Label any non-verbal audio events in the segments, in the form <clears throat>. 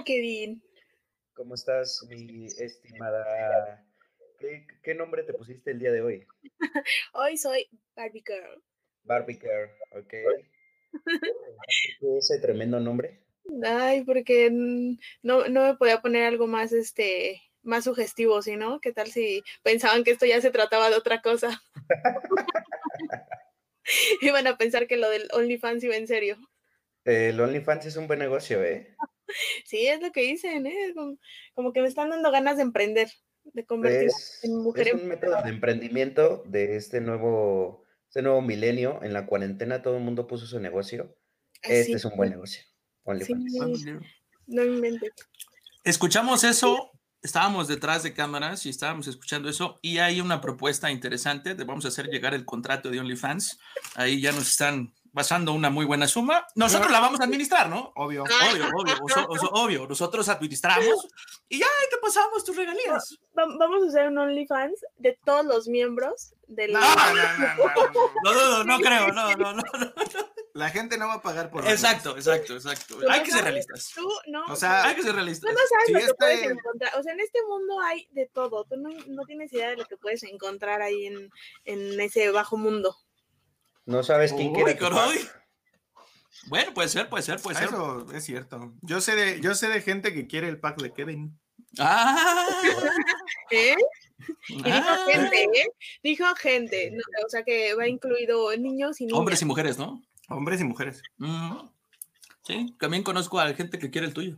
Hola, Kevin. ¿Cómo estás, mi estimada? ¿Qué, nombre te pusiste el día de hoy? <laughs> hoy soy Barbie Girl. Barbie Girl, ok. ¿Qué ese tremendo nombre? Ay, porque no, no me podía poner algo más, este, más sugestivo, ¿sí, no? ¿Qué tal si pensaban que esto ya se trataba de otra cosa? <laughs> <laughs> Iban a pensar que lo del OnlyFans iba en serio. El OnlyFans es un buen negocio, ¿eh? <laughs> Sí, es lo que dicen, ¿eh? Como, que me están dando ganas de emprender, de convertirme en mujer. Es un método de emprendimiento de este nuevo, este nuevo milenio. En la cuarentena todo el mundo puso su negocio. Este es un buen negocio. OnlyFans. Ah, no inventes. Escuchamos eso estábamos detrás de cámaras y estábamos escuchando eso y hay una propuesta interesante de vamos a hacer llegar el contrato de OnlyFans. Ahí ya nos están basando una muy buena suma. Nosotros la vamos a administrar, ¿no? Obvio, obvio, obvio, obvio. Nosotros administramos y ya te pasamos tus regalías. Vamos a hacer un OnlyFans de todos los miembros de la... No, no, no, no, no, creo, no, no, no. La gente no va a pagar por Exacto, exacto, exacto. Hay que ser realistas. Tú, no. O sea, hay que ser realistas. Tú no sabes lo que puedes este encontrar. O sea, en este mundo hay de todo. Tú no, no tienes idea de lo que puedes encontrar ahí en, en ese bajo mundo. No sabes quién quiere. Bueno, puede ser, puede ser, puede ser. Eso es cierto. Yo sé de, yo sé de gente que quiere el pack de Kevin. Ah. ¿Eh? dijo ah. gente, ¿eh? Dijo gente. o sea que va incluido niños y niñas. Hombres y mujeres, ¿no? Hombres y mujeres. Sí, también conozco a gente que quiere el tuyo.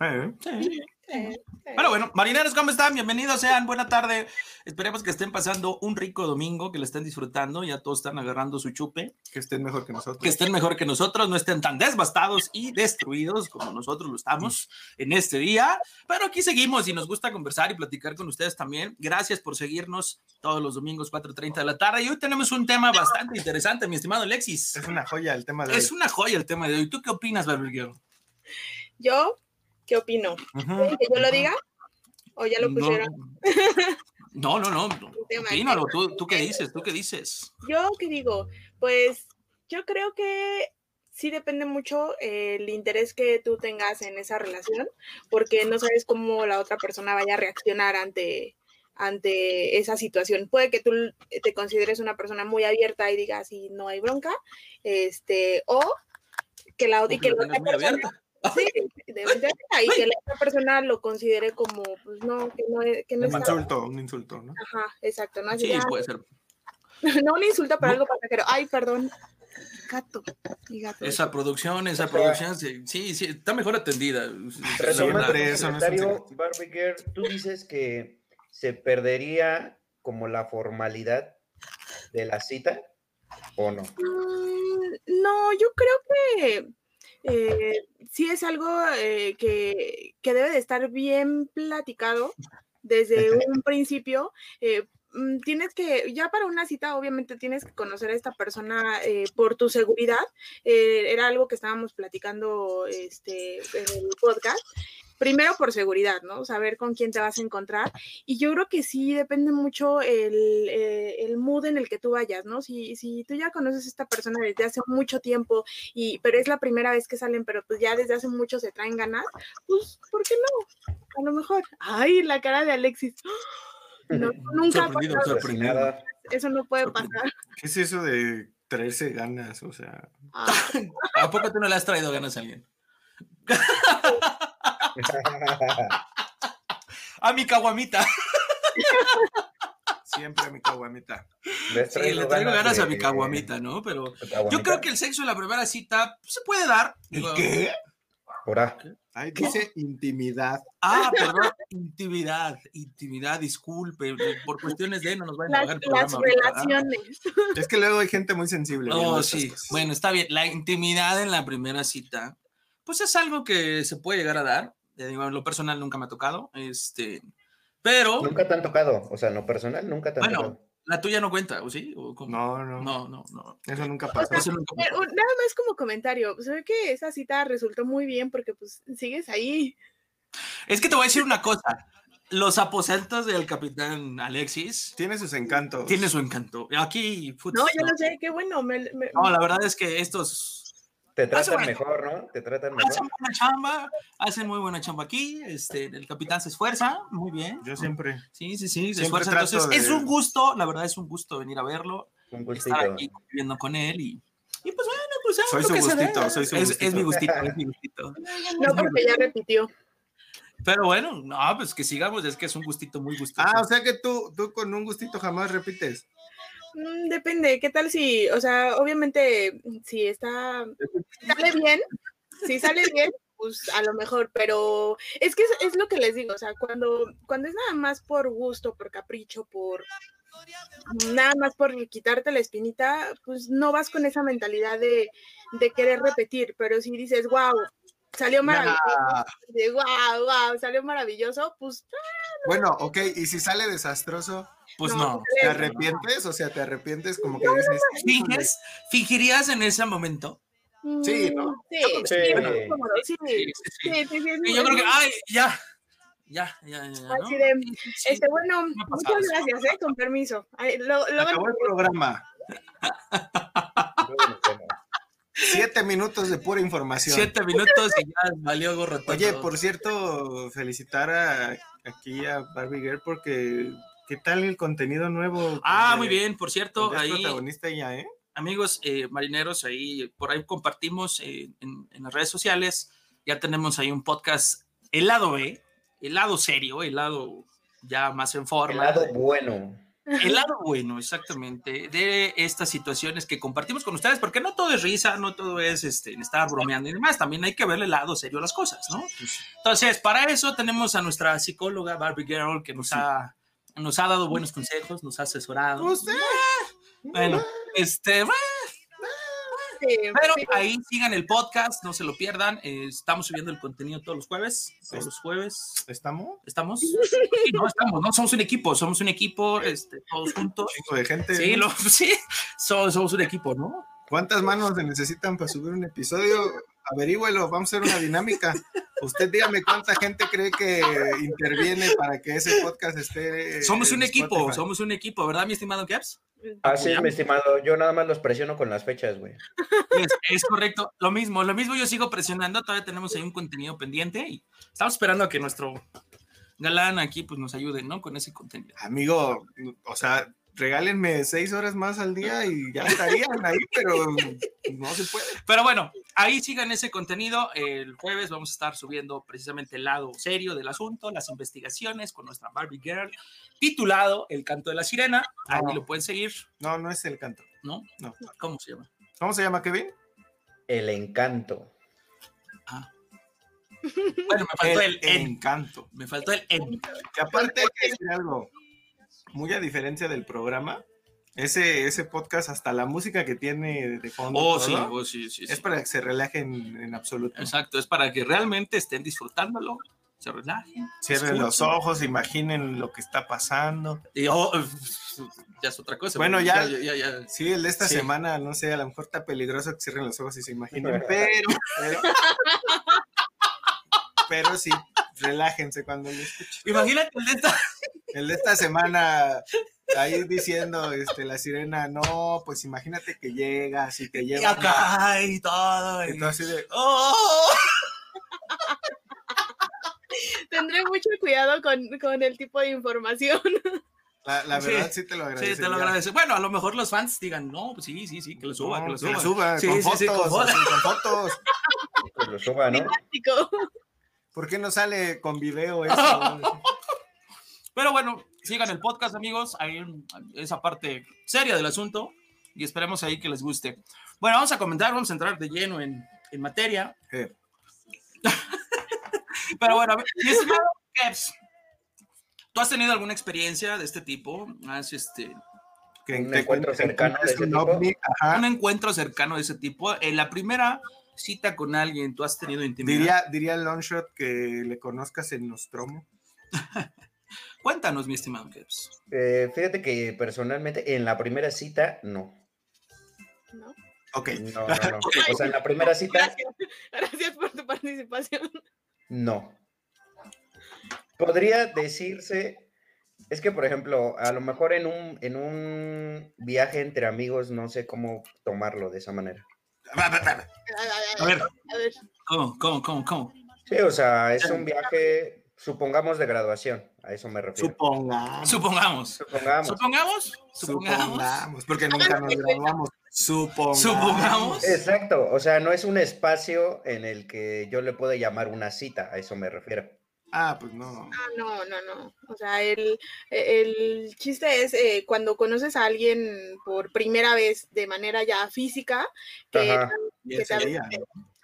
Eh. Sí. Pero bueno, marineros, ¿cómo están? Bienvenidos sean, buena tarde. Esperemos que estén pasando un rico domingo, que lo estén disfrutando, ya todos están agarrando su chupe. Que estén mejor que nosotros. Que estén mejor que nosotros, no estén tan devastados y destruidos como nosotros lo estamos en este día. Pero aquí seguimos y nos gusta conversar y platicar con ustedes también. Gracias por seguirnos todos los domingos 4.30 de la tarde. Y hoy tenemos un tema bastante interesante, mi estimado Alexis. Es una joya el tema de hoy. Es una joya el tema de hoy. ¿Tú qué opinas, Barbie Yo ¿Qué opino? ¿Que yo lo diga? ¿O ya lo pusieron? <laughs> No, no, no. <laughs> Opínalo, ¿Tú, ¿Tú qué dices? ¿Tú qué dices? Yo qué digo, pues yo creo que sí depende mucho el interés que tú tengas en esa relación, porque no sabes cómo la otra persona vaya a reaccionar ante, ante esa situación. Puede que tú te consideres una persona muy abierta y digas, si no hay bronca, este, o que la, y que la otra persona, <laughs> Sí, de <laughs> y que la otra persona lo considere como, pues no, que no, que no un insulto, un insulto, ¿no? Ajá, exacto, ¿no? sí, puede ser. <laughs> no un insulto para algo pasajero. Ay, perdón. Gato, gato. Esa producción, esa producción, sí, sí, está mejor atendida. Resumiendo Barbie tú dices que se perdería como la formalidad de la cita, ¿o no? Mm, no, yo creo que eh, sí es algo eh, que, debe de estar bien platicado desde un principio. Eh, mm, tienes que, ya para una cita, obviamente tienes que conocer a esta persona por tu seguridad. era algo que estábamos platicando este, en el podcast primero por seguridad, ¿no? Saber con quién te vas a encontrar. Y yo creo que sí depende mucho el, eh, mood en el que tú vayas, ¿no? Si, si tú ya conoces a esta persona desde hace mucho tiempo, y, pero es la primera vez que salen, pero pues ya desde hace mucho se traen ganas, pues, ¿por qué no? A lo mejor. Ay, la cara de Alexis. <gasps> No, <laughs> nunca sorprendido, Eso no puede pasar. ¿Qué es eso de traerse ganas? O sea. Ah. <laughs> ¿A poco tú no le has traído ganas a alguien? <laughs> <laughs> a mi caguamita. <laughs> Siempre a mi caguamita. Sí, le traigo ganas a mi caguamita, ¿no? Pero yo creo que el sexo en la primera cita se puede dar. qué? Ahora. Ahí dice intimidad. Ah, <laughs> perdón, intimidad, intimidad, disculpe, por cuestiones de no nos vayan a programa. Las relaciones. Es que luego hay gente muy sensible. Oh, sí. Bueno, está bien. La intimidad en la primera cita, pues es algo que se puede llegar a dar lo personal nunca me ha tocado, este, pero... Nunca te han tocado, o sea, en lo personal nunca te han bueno, La tuya no cuenta, ¿o sí? no, no, no, no, no. Eso nunca pasa. Nada más como comentario, se ve que esa cita resultó muy bien porque pues sigues ahí. Es que te voy a decir una cosa. Los aposentos del capitán Alexis. Tiene sus encantos. Tiene su encanto. Aquí. no, yo no sé, qué bueno. no, la verdad es que estos te tratan mejor, ¿no? Te tratan mejor. Hacen buena chamba, hacen muy buena chamba aquí. Este, el capitán se esfuerza, muy bien. Yo siempre. Sí, sí, sí, se esfuerza. Entonces, es un gusto, la verdad es un gusto venir a verlo. Un gustito. Estar aquí viviendo con él y, y pues bueno, pues soy su gustito, soy su es, gustito. Es mi gustito, es mi gustito. No, porque ya repitió. Pero bueno, no, pues que sigamos, es que es un gustito muy gustoso. Ah, o sea que tú, tú con un gustito jamás repites. Mm, depende, ¿qué tal si, o sea, obviamente, si está, sale bien, si sale bien, pues a lo mejor, pero es que es, lo que les digo, o sea, cuando, cuando es nada más por gusto, por capricho, por nada más por quitarte la espinita, pues no vas con esa mentalidad de, de querer repetir, pero si dices, wow, salió maravilloso, wow, wow, salió maravilloso, pues... Ah, bueno, ok, y si sale desastroso, pues no. ¿Te arrepientes? O sea, ¿te arrepientes como que dices... ¿Finges? ¿Fingirías en ese momento? Sí, ¿no? Sí, sí, sí, sí, sí, Yo creo que, ay, ya, ya, ya, ya. ¿no? Así de, este, bueno, muchas gracias, ¿eh? Con permiso. Lo, Acabó el programa. <laughs> Siete minutos de pura información. Siete minutos y ya valió gorro Oye, por cierto, felicitar a, aquí a Barbie Girl porque ¿qué tal el contenido nuevo? Ah, muy bien, por cierto, ahí protagonista ya, ¿eh? Amigos eh, marineros, ahí por ahí compartimos eh, en, en, las redes sociales. Ya tenemos ahí un podcast, el lado B, el lado serio, el lado ya más en forma. El lado bueno. El lado <laughs> bueno, exactamente, de estas situaciones que compartimos con ustedes, porque no todo es risa, no todo es este, estar bromeando y demás, también hay que verle el lado serio a las cosas, ¿no? Entonces, para eso tenemos a nuestra psicóloga Barbie Girl, que nos, ha, nos ha dado buenos consejos, nos ha asesorado. ¿Usted? Bueno, este, pero ahí sigan el podcast, no se lo pierdan. Eh, estamos subiendo el contenido todos los jueves. Todos los jueves. ¿Estamos? ¿Estamos? no, estamos, no, somos un equipo, somos un equipo, este, todos juntos. Chico de gente. Sí, <laughs> sí somos, somos, un equipo, ¿no? ¿Cuántas manos se necesitan para subir un episodio? Averígüelo, vamos a hacer una dinámica. Usted dígame cuánta gente cree que interviene para que ese podcast esté. Somos un equipo, somos un equipo, ¿verdad, mi estimado Caps? Así es, mi estimado. Yo nada más los presiono con las fechas, güey. Es, correcto. Lo mismo, lo mismo yo sigo presionando. Todavía tenemos ahí un contenido pendiente y estamos esperando a que nuestro galán aquí pues nos ayude, ¿no? Con ese contenido. Amigo, o sea, regálenme seis horas más al día y ya estarían ahí, pero no se puede. Pero bueno, ahí sigan ese contenido. El jueves vamos a estar subiendo precisamente el lado serio del asunto, las investigaciones con nuestra Barbie Girl, titulado El canto de la sirena. Ahí lo pueden seguir. No, no es el canto. ¿No? No. ¿Cómo se llama? ¿Cómo se llama, Kevin? El encanto. Ah. Bueno, me faltó el, encanto. Me faltó el en. Que aparte hay que decir algo muy a diferencia del programa, ese, ese podcast, hasta la música que tiene de fondo. Oh, oh sí, sí, Es para que se relajen en absoluto. Exacto, es para que realmente estén disfrutándolo, se relajen. Cierren los ojos, imaginen lo que está pasando. Y oh, <laughs> ya es otra cosa. Bueno, ya, sí, el de esta semana, no sé, a lo mejor está peligroso que cierren los ojos y se imaginen, <laughs> pero, pero, pero sí, relájense cuando lo escuchen. Imagínate el de esta el de esta semana ahí diciendo este la sirena no pues imagínate que llegas y te lleva acá y todo y, así de oh". <laughs> tendré mucho cuidado con, el tipo de información la, verdad sí, te lo agradezco. Sí, te lo agradezco. Bueno, a lo mejor los fans digan, no, pues sí, sí, sí, que lo suba, que lo suba. suba sí, con, sí, fotos, con, con, fotos, Que lo suba, ¿no? ¿Por qué no sale con video eso? <laughs> Pero bueno, sigan el podcast, amigos. Ahí esa parte seria del asunto y esperemos ahí que les guste. Bueno, vamos a comentar, vamos a entrar de lleno en, en materia. <laughs> Pero bueno, ¿tú has tenido alguna experiencia de este tipo? ¿Has este, un encuentro cercano de ese tipo? Un encuentro cercano de ese tipo. En la primera cita con alguien, ¿tú has tenido intimidad? Diría, diría Longshot que le conozcas en Nostromo. <laughs> Cuéntanos, mi estimado Kevs. Eh, fíjate que personalmente en la primera cita, no. ¿No? Ok. No, no, <laughs> no. O sea, en la primera cita. Gracias, por tu participación. No. Podría decirse. Es que, por ejemplo, a lo mejor en un, en un viaje entre amigos, no sé cómo tomarlo de esa manera. A ver, ¿cómo, cómo, cómo, cómo? Sí, o sea, es un viaje, supongamos, de graduación. A eso me refiero. Supongamos. Supongamos. Supongamos. Supongamos. Supongamos. Porque nunca nos graduamos. Supongamos. Supongamos. Exacto. O sea, no es un espacio en el que yo le puedo llamar una cita. A eso me refiero. Ah, pues no. Ah, no, no, no. O sea, el, el chiste es eh, cuando conoces a alguien por primera vez de manera ya física, que, que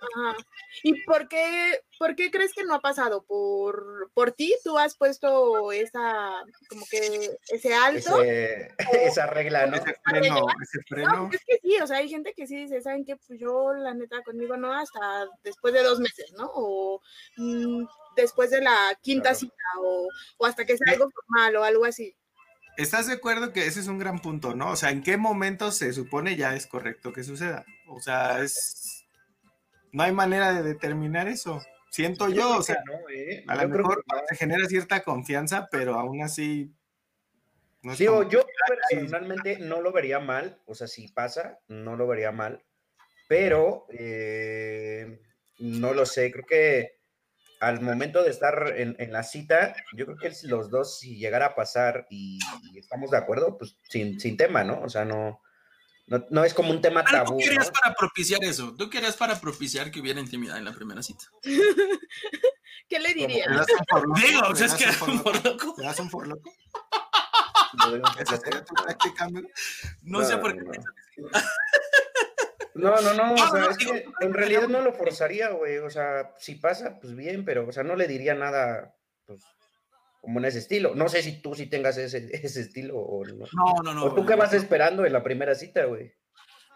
Ajá. ¿Y por qué, por qué crees que no ha pasado? ¿Por, por ti? ¿Tú has puesto esa, como que ese alto? <laughs> esa regla, ¿no? Ese freno, ese freno. es que sí, o sea, hay gente que sí dice, ¿saben qué? Pues yo, la neta, conmigo no, hasta después de dos meses, ¿no? O mm, después de la quinta cita, o, o, hasta que sea algo formal o algo así. ¿Estás de acuerdo que ese es un gran punto, no? O sea, ¿en qué momento se supone ya es correcto que suceda? O sea, es no hay manera de determinar eso. Siento yo, o sea, ¿eh? a lo mejor se genera cierta confianza, pero aún así. No Digo, yo personalmente no lo vería mal, o sea, si pasa, no lo vería mal, pero eh, no lo sé, creo que al momento de estar en, la cita, yo creo que los dos, si llegara a pasar y, estamos de acuerdo, pues sin, sin tema, ¿no? O sea, no, no, es como un tema tabú. Tú querías para propiciar eso. Tú querías para propiciar que hubiera intimidad en la primera cita. <laughs> ¿Qué le dirías? Digo, o sea, es que un por loco. ¿Te das un por loco? No sé por qué. <laughs> No, no, no, o sea, es que en realidad no lo forzaría, güey. O sea, si pasa, pues bien, pero, o sea, no le diría nada, pues, como en ese estilo. No sé si tú sí tengas ese, <laughs> ese estilo o no. No, no, no. ¿O tú qué vas esperando en la primera cita, güey?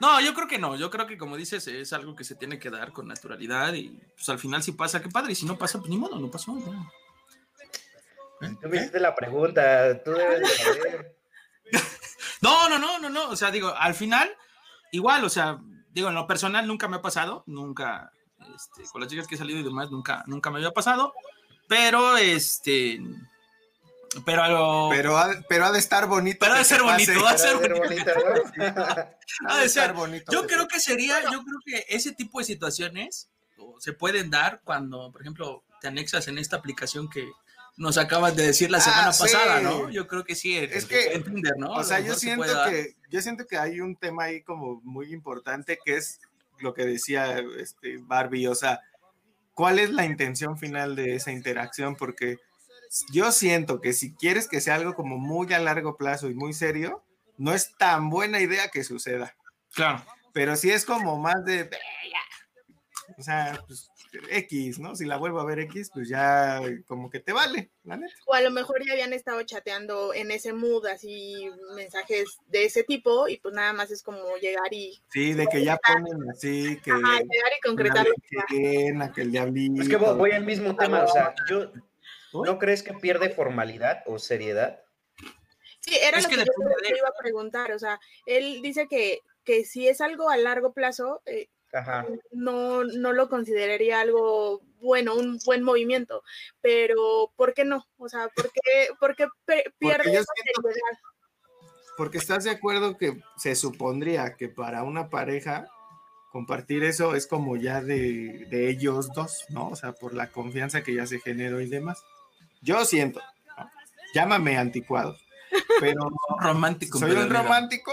No, yo creo que no. Yo creo que, como dices, es algo que se tiene que dar con naturalidad y pues al final si pasa, qué padre. Y si no pasa, pues ni modo, no pasó. No. Tú me hiciste la pregunta, tú debes de saber. <laughs> no, no, no, no, no. O sea, digo, al final, igual, o sea, digo, en lo personal nunca me ha pasado, nunca, este, con las chicas que he salido y demás, nunca, nunca me había pasado. Pero, este, pero, pero, ha, pero ha de estar bonito. Pero ha de ser bonito, ha de ser bonito. ha de ser bonito. Yo creo que sería, yo creo que ese tipo de situaciones se pueden dar cuando, por ejemplo, te anexas en esta aplicación que nos acabas de decir la ah, semana pasada, ¿no? Yo creo que sí, es que entender, ¿no? O sea, yo siento que yo siento que hay un tema ahí como muy importante que es lo que decía este Barbie, o sea, ¿cuál es la intención final de esa interacción? Porque yo siento que si quieres que sea algo como muy a largo plazo y muy serio, no es tan buena idea que suceda. Claro. Pero si es como más de, o sea, pues X, ¿no? Si la vuelvo a ver X, pues ya como que te vale, la neta. O a lo mejor ya habían estado chateando en ese mood, así mensajes de ese tipo, y pues nada más es como llegar y. Sí, de que ya ponen así, que. Ajá, llegar y concretar. Que, que el diablito. Es que voy al mismo tema, o sea, yo ¿No crees que pierde formalidad o seriedad? Sí, era lo que, yo te iba a preguntar. O sea, él dice que, que si es algo a largo plazo, eh, No, no lo consideraría algo bueno, un buen movimiento. Pero, ¿por qué no? O sea, ¿por qué, por qué pierde porque, porque estás de acuerdo que se supondría que para una pareja compartir eso es como ya de, de ellos dos, ¿no? O sea, por la confianza que ya se generó y demás. Yo siento, llámame anticuado, pero <laughs> romántico. Soy un romántico.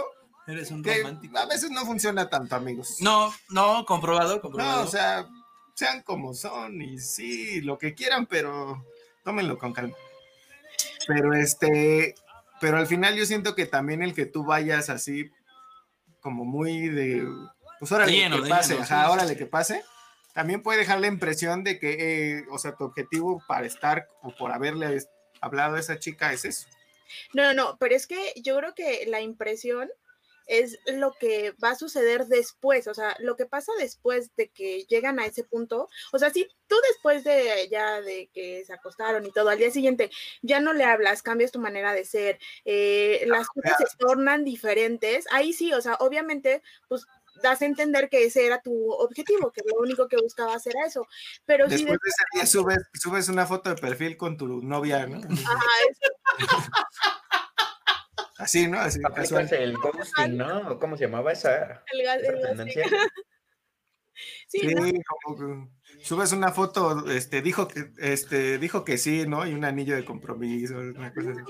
Eres un romántico. A veces no funciona tanto, amigos. No, no, comprobado, comprobado. No, o sea, sean como son y sí, lo que quieran, pero tómenlo con calma. Pero este, pero al final yo siento que también el que tú vayas así, como muy de, pues órale, que pase, ajá, órale, que pase también puede dejar la impresión de que, eh, o sea, tu objetivo para estar o por haberle hablado a esa chica es eso. No, no, no, pero es que yo creo que la impresión es lo que va a suceder después, o sea, lo que pasa después de que llegan a ese punto, o sea, si tú después de ya de que se acostaron y todo, al día siguiente ya no le hablas, cambias tu manera de ser, eh, las cosas se tornan diferentes, ahí sí, o sea, obviamente, pues das a entender que ese era tu objetivo, que lo único que buscabas era eso. Pero después de ese día subes, subes una foto de perfil con tu novia, ¿no? Ajá, eso. <laughs> Así, ¿no? Así, el ghosting, ¿no? ¿Cómo se llamaba esa, el, esa tendencia? <laughs> Sí, como subes una foto, este, dijo que, este, dijo que sí, ¿no? Y un anillo de compromiso, una cosa así.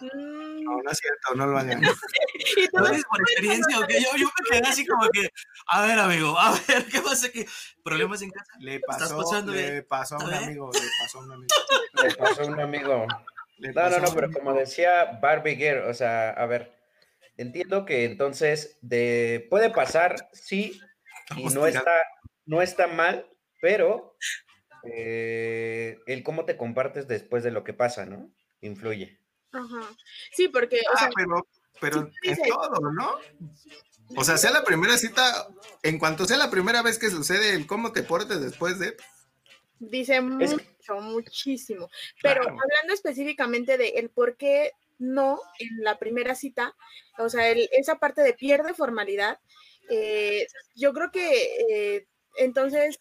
Mm. No, no es cierto, no lo hagan. <laughs> ¿No es por experiencia o Yo, yo, me quedé así como que, a ver, amigo, a ver, ¿qué pasa aquí? ¿Problemas en casa? Le pasó, le pasó a un amigo, le pasó a un amigo. <laughs> Le pasó a un amigo. No, no, no, pero como decía Barbie Girl, o sea, a ver, entiendo que entonces de, puede pasar, sí, y no está, no está mal, pero eh, el cómo te compartes después de lo que pasa, ¿no? Influye. Ajá. Sí, porque. Ah, pero, pero en todo, ¿no? O sea, sea la primera cita, en cuanto sea la primera vez que sucede el cómo te portes después de. Dice mucho, muchísimo. Pero hablando específicamente de el por qué no en la primera cita, o sea, esa parte de pierde formalidad, eh, yo creo que eh, entonces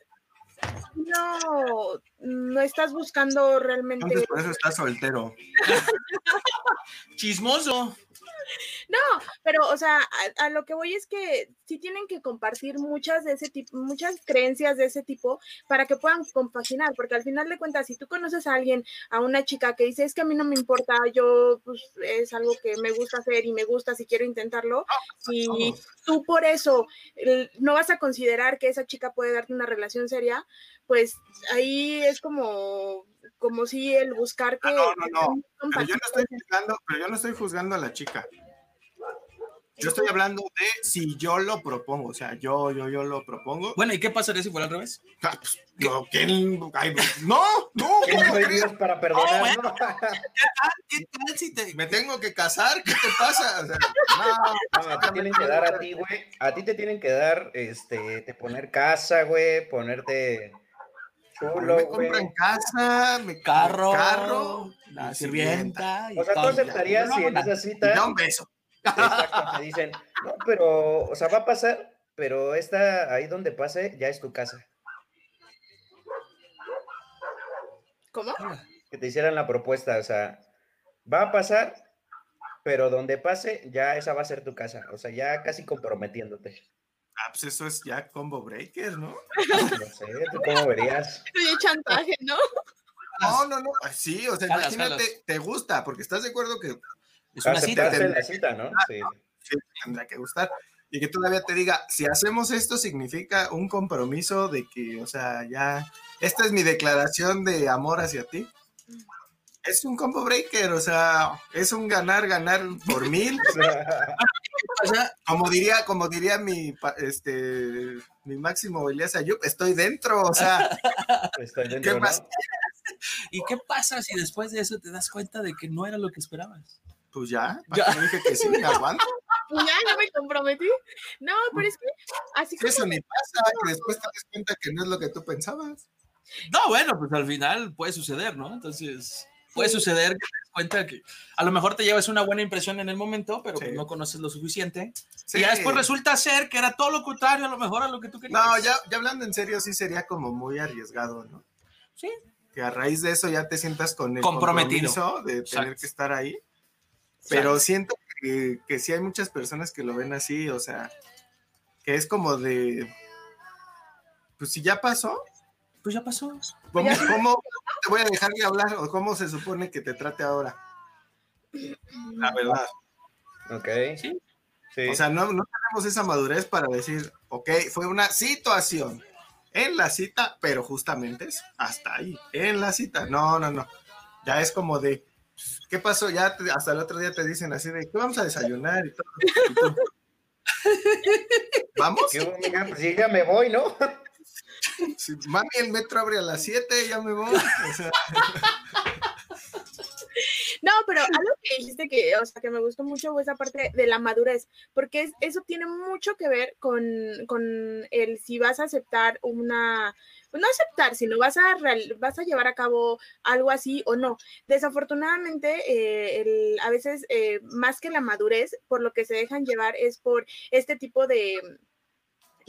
no, no estás buscando realmente. Entonces por eso estás soltero. <laughs> Chismoso. No, pero, o sea, a, lo que voy es que sí tienen que compartir muchas de ese tipo, muchas creencias de ese tipo para que puedan compaginar, porque al final de cuentas, si tú conoces a alguien, a una chica que dice, es que a mí no me importa, yo, pues, es algo que me gusta hacer y me gusta si quiero intentarlo, y tú por eso no vas a considerar que esa chica puede darte una relación seria, pues ahí es como como si el buscar ah, que... no, no, no. Pero yo no, estoy juzgando, pero yo no estoy juzgando a la chica. Yo estoy hablando de si yo lo propongo, o sea, yo, yo, yo lo propongo. Bueno, ¿y qué pasaría si fuera al revés? Ah, pues, no, ¿quién? no, no, <laughs> ¿Quién para perdonar? <laughs> ¿Qué, tal, ¿Qué tal si te... ¿Me tengo que casar? ¿Qué te pasa? O sea, no, no, te tienen que dar a ti, güey. A ti te tienen que dar, este, te poner casa, güey, ponerte me compran casa, me carro, carro la sirvienta. o sea, tú aceptarías si en esa cita. Da un beso. Exacto, te dicen, no, pero, o sea, va a pasar, pero esta, ahí donde pase, ya es tu casa. ¿Cómo? Que te hicieran la propuesta, o sea, va a pasar, pero donde pase, ya esa va a ser tu casa, o sea, ya casi comprometiéndote. Ah, pues eso es ya combo breaker, ¿no? No sé, ¿tú cómo verías? <laughs> De chantaje, ¿no? No, no, no. Sí, o sea, imagínate, te gusta, porque estás de acuerdo que es una cita. la cita, ¿no? Sí. sí. Tendrá que gustar. Y que todavía te diga, si hacemos esto, significa un compromiso de que, o sea, ya, esta es mi declaración de amor hacia ti es un combo breaker, o sea, es un ganar, ganar por mil. <laughs> como diría, como diría mi, este, mi máximo Elías Ayub, estoy dentro, o sea, <laughs> estoy dentro, ¿qué más? <laughs> ¿Y qué pasa si después de eso te das cuenta de que no era lo que esperabas? Pues ya, ya. dije que sí, me aguanto. Pues <laughs> ya, no me comprometí. No, pero es que así como... Eso ni pasa, que después te das cuenta que no es lo que tú pensabas. No, bueno, pues al final puede suceder, ¿no? Entonces puede suceder que te des cuenta que a lo mejor te llevas una buena impresión en el momento, pero pues no conoces lo suficiente. Y ya después resulta ser que era todo lo contrario, a lo mejor a lo que tú querías. No, ya, ya hablando en serio, sí sería como muy arriesgado, ¿no? Sí. Que a raíz de eso ya te sientas con el Comprometido. compromiso de tener que estar ahí. Pero siento que, que sí hay muchas personas que lo ven así, o sea, que es como de, pues si ya pasó, pues ya pasó. ¿Cómo, te voy a dejar de hablar o cómo se supone que te trate ahora? La verdad. Ok. Sí. O sea, no, no tenemos esa madurez para decir, ok, fue una situación en la cita, pero justamente es hasta ahí, en la cita. No, no, no. Ya es como de, ¿qué pasó? Ya hasta el otro día te dicen así de, ¿qué vamos a desayunar? Y todo. <laughs> ¿Vamos? Pues sí, ya me voy, ¿no? Mami, el metro abre a las 7, ya me voy. No, pero algo que dijiste que, o sea, que me gustó mucho fue esa parte de la madurez, porque eso tiene mucho que ver con, el si vas a aceptar una, no aceptar, sino vas a, vas a llevar a cabo algo así o no. Desafortunadamente, eh, a veces, eh, más que la madurez, por lo que se dejan llevar es por este tipo de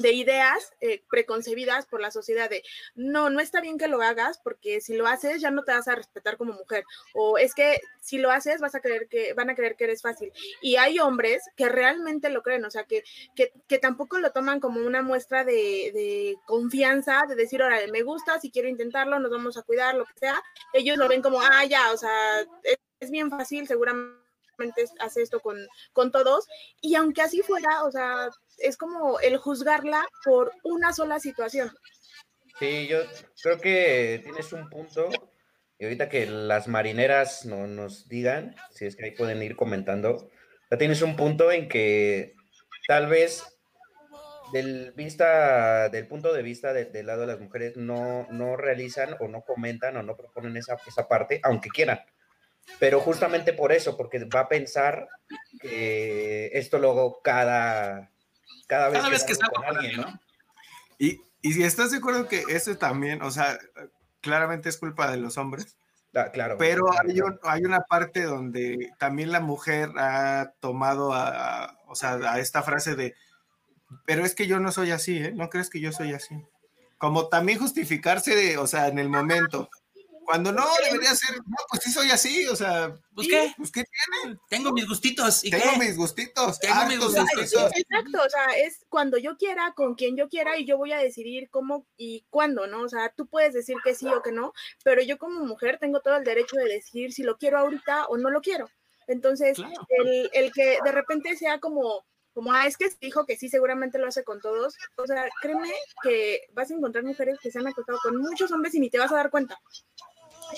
de ideas eh, preconcebidas por la sociedad de no, no está bien que lo hagas porque si lo haces ya no te vas a respetar como mujer o es que si lo haces vas a creer que van a creer que eres fácil y hay hombres que realmente lo creen, o sea que, que, que tampoco lo toman como una muestra de, de confianza, de decir, órale, me gusta, si quiero intentarlo, nos vamos a cuidar, lo que sea, ellos lo ven como, ah, ya, o sea, es, es bien fácil, seguramente hace esto con, con todos, y aunque así fuera, o sea, es como el juzgarla por una sola situación. Sí, yo creo que tienes un punto, y ahorita que las marineras no, nos digan, si es que ahí pueden ir comentando, ya tienes un punto en que tal vez del vista, del punto de vista del lado de las mujeres, no, no realizan o no comentan o no proponen esa, esa parte, aunque quieran. Pero justamente por eso, porque va a pensar que esto luego cada, cada vez, cada vez que, está con alguien, ¿no? Y, y, si estás de acuerdo que eso también, o sea, claramente es culpa de los hombres. Ah, claro. Pero hay, un, hay, una parte donde también la mujer ha tomado a, o sea, a esta frase de, pero es que yo no soy así, ¿eh? ¿No crees que yo soy así? Como también justificarse de, o sea, en el momento. Cuando no, debería ser, no, pues sí soy así, o sea, ¿pues qué? Pues qué tiene. Tengo mis gustitos. ¿y Tengo qué? mis gustitos. Tengo mis gustitos. Exacto, o sea, es cuando yo quiera, con quien yo quiera, y yo voy a decidir cómo y cuándo, ¿no? O sea, tú puedes decir que sí o que no, pero yo como mujer tengo todo el derecho de decidir si lo quiero ahorita o no lo quiero. Entonces, claro. el, el que de repente sea como como, ah, es que dijo que sí, seguramente lo hace con todos. O sea, créeme que vas a encontrar mujeres que se han acostado con muchos hombres y ni te vas a dar cuenta.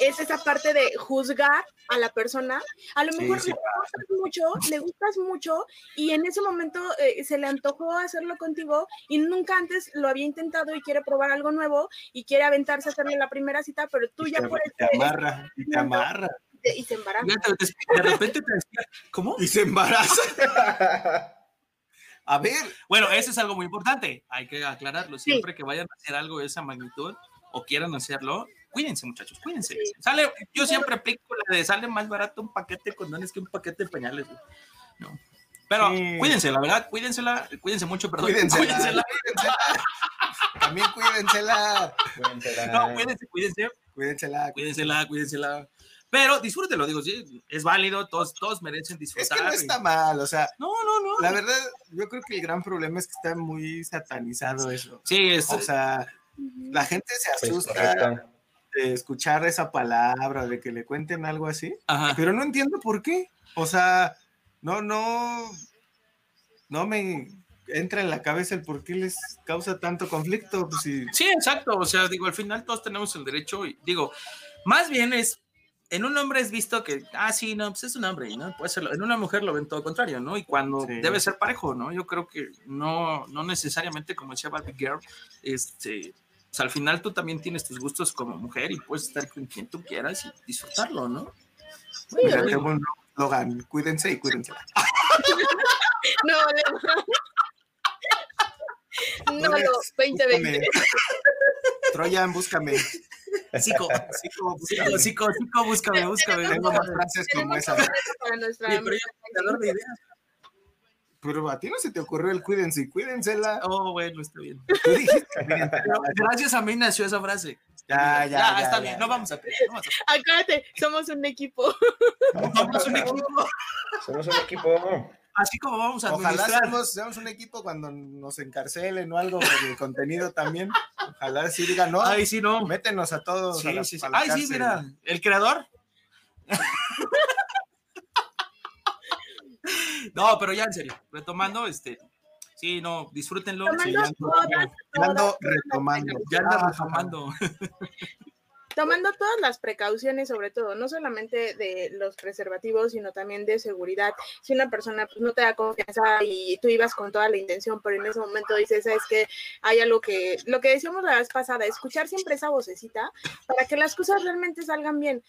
Es esa parte de juzgar a la persona. A lo mejor sí, sí. le gustas mucho, le gustas mucho y en ese momento eh, se le antojó hacerlo contigo y nunca antes lo había intentado y quiere probar algo nuevo y quiere aventarse a hacerle la primera cita, pero tú y ya te, por te amarra, y te amarra. Y se embaraza. De repente te decía, ¿cómo? Y se embaraza. A ver. Bueno, eso es algo muy importante. Hay que aclararlo. Siempre sí. que vayan a hacer algo de esa magnitud o quieran hacerlo, cuídense, muchachos, cuídense. Sí. Sale, yo siempre aplico la de sale más barato un paquete de condones que un paquete de pañales. No. Pero sí. cuídense, la verdad, cuídensela, cuídense mucho, perdón. Cuídensela. cuídensela. <laughs> cuídensela. También cuídensela. cuídensela. No, cuídense, cuídense. Cuídensela. Cuídensela, cuídensela. Pero disfrútenlo, digo, sí, es válido, todos, todos merecen disfrutar. Es que no está mal, o sea. No, no, no. La verdad, yo creo que el gran problema es que está muy satanizado eso. Sí, es. O sea, la gente se asusta de escuchar esa palabra, de que le cuenten algo así, Ajá. pero no entiendo por qué. O sea, no, no, no me entra en la cabeza el por qué les causa tanto conflicto. Pues sí. sí, exacto. O sea, digo, al final todos tenemos el derecho y digo, más bien es en un hombre es visto que, ah, sí, no, pues es un hombre, ¿no? Puede serlo. En una mujer lo ven todo contrario, ¿no? Y cuando sí. debe ser parejo, ¿no? Yo creo que no, no necesariamente, como decía Barbie Girl, este, pues al final tú también tienes tus gustos como mujer y puedes estar con quien tú quieras y disfrutarlo, ¿no? Sí, Mira, qué buen Logan, cuídense y cuídense. <laughs> no, no. No, no, 2020. Troyan, búscame. Psico, psico, psico, psico, psico, búscame, búscame. Tengo más frases como esa. Para nuestra Sí, pero yo de ideas. Pero a ti no se te ocurrió el cuídense y cuídensela. Oh, bueno, está bien. Gracias a mí nació esa frase. Ya, ya, Ya, ya, está ya. bien, no vamos a pelear. No vamos a Acuérdate, somos un equipo. Somos un equipo. Somos un equipo. Así como vamos a Ojalá seamos, seamos un equipo cuando nos encarcelen o algo por el contenido también. Ojalá sí digan, no, Ay, sí, no. métenos a todos. a Sí, la- sí, sí. a la Ay, sí, mira, el creador. <laughs> <laughs> No, pero ya en serio, retomando, este, sí, no, disfrútenlo. Sí, ya, todas, ya, ando todas, retomando. ya anda Ah, retomando. <laughs> tomando todas las precauciones, sobre todo, no solamente de los preservativos, sino también de seguridad. Si una persona pues, no te da confianza y tú ibas con toda la intención, pero en ese momento dices, es que hay algo que, lo que decíamos la vez pasada, escuchar siempre esa vocecita para que las cosas realmente salgan bien.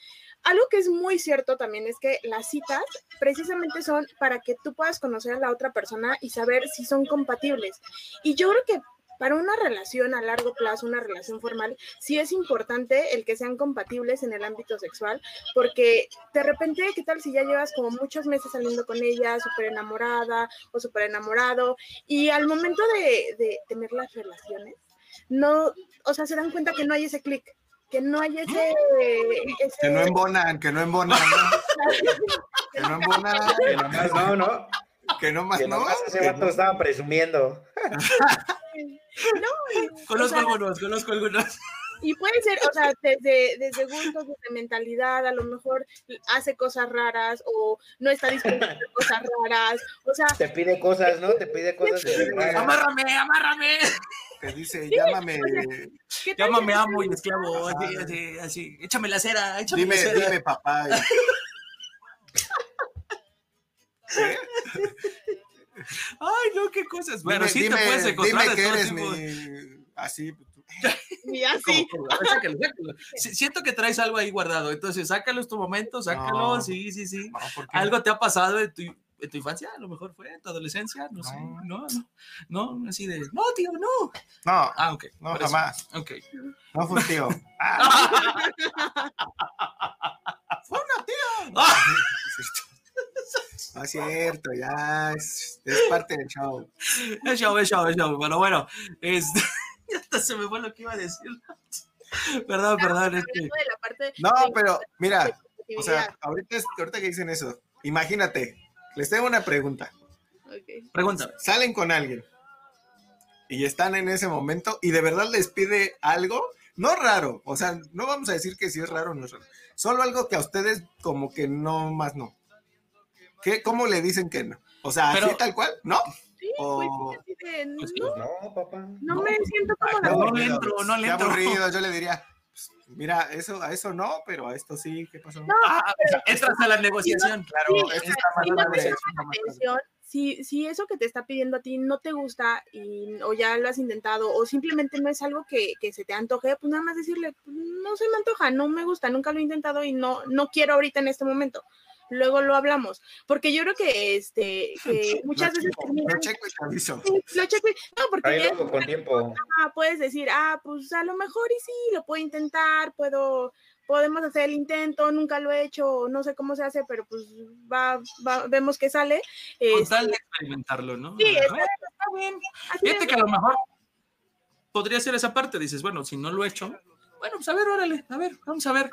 Algo que es muy cierto también es que las citas precisamente son para que tú puedas conocer a la otra persona y saber si son compatibles. Y yo creo que para una relación a largo plazo, una relación formal, sí es importante el que sean compatibles en el ámbito sexual, porque de repente, ¿qué tal si ya llevas como muchos meses saliendo con ella, súper enamorada o súper enamorado, y al momento de, tener las relaciones, no, o sea, se dan cuenta que no hay ese clic, que no hay ese, Que no embonan, que no embonan. <laughs> que no embonan. Que nomás no, ¿no? Que nomás que no. ese vato estaba presumiendo. <laughs> No, conozco algunos, conozco algunos. Y puede ser, o sea, desde, desde gustos, desde mentalidad, a lo mejor hace cosas raras o no está dispuesto a hacer <laughs> cosas raras. O sea, te pide cosas, ¿no? Te pide cosas. Amárrame, amárrame. Te dice, llámame. llámame amo y esclavo. Así, así, así. Échame la cera, échame dime, la cera. Dime, papá. <laughs> Ay, no, qué cosas. Bueno, sí te puedes encontrar. Dime que eres mi. Así. Y <laughs> así. sácalo, sácalo. <laughs> Siento que traes algo ahí guardado. Entonces, sácalo, es tu momento, sácalo. sí, sí, sí. algo te ha pasado en tu, en tu infancia, a lo mejor fue en tu adolescencia, no, sé. No, no, no, así de, no, tío, no. No. Ah, ok. No, jamás. Ok. No fue un tío. <laughs> Ah. fue una tía. No es cierto, ya es, es, parte del show. Es show, es show, es show. Bueno, bueno, este, <laughs> hasta se me fue lo que iba a decir. <laughs> perdón, perdón. Es que... no, pero mira, o sea, ahorita, ahorita que dicen eso, imagínate, les tengo una pregunta. Okay. Pregúntame. Salen con alguien y están en ese momento y de verdad les pide algo, no raro, o sea, no vamos a decir que si es raro o no es raro, solo algo que a ustedes como que no más no. ¿Qué, ¿Cómo le dicen que no? O sea, Pero, ¿así tal cual? ¿No? O... pues, de, no, no, papá. No, no, me siento como no, no le entro, no le entro. aburrido, yo le diría, pues, mira, eso, a eso no, pero a esto sí, ¿qué pasó? No, ah, pero, entras a la negociación, claro. Sí, esta si no te llama la atención, si, si eso que te está pidiendo a ti no te gusta y, o ya lo has intentado o simplemente no es algo que, que se te antoje, pues nada más decirle, no se me antoja, no me gusta, nunca lo he intentado y no, no quiero ahorita en este momento luego lo hablamos, porque yo creo que este <laughs> que muchas lo veces checo, lo checo y te aviso. Lo checo y, no, porque Ahí ya, luego, con tiempo. ah, puedes decir, ah, pues a lo mejor y sí, lo puedo intentar, puedo podemos hacer el intento, nunca lo he hecho, no sé cómo se hace, pero pues va, va vemos que sale. Con este, tal de experimentarlo, ¿no? Sí, está, está bien. Fíjate que a lo mejor podría ser esa parte, dices, bueno, si no lo he hecho, bueno, pues a ver, órale, a ver, vamos a ver.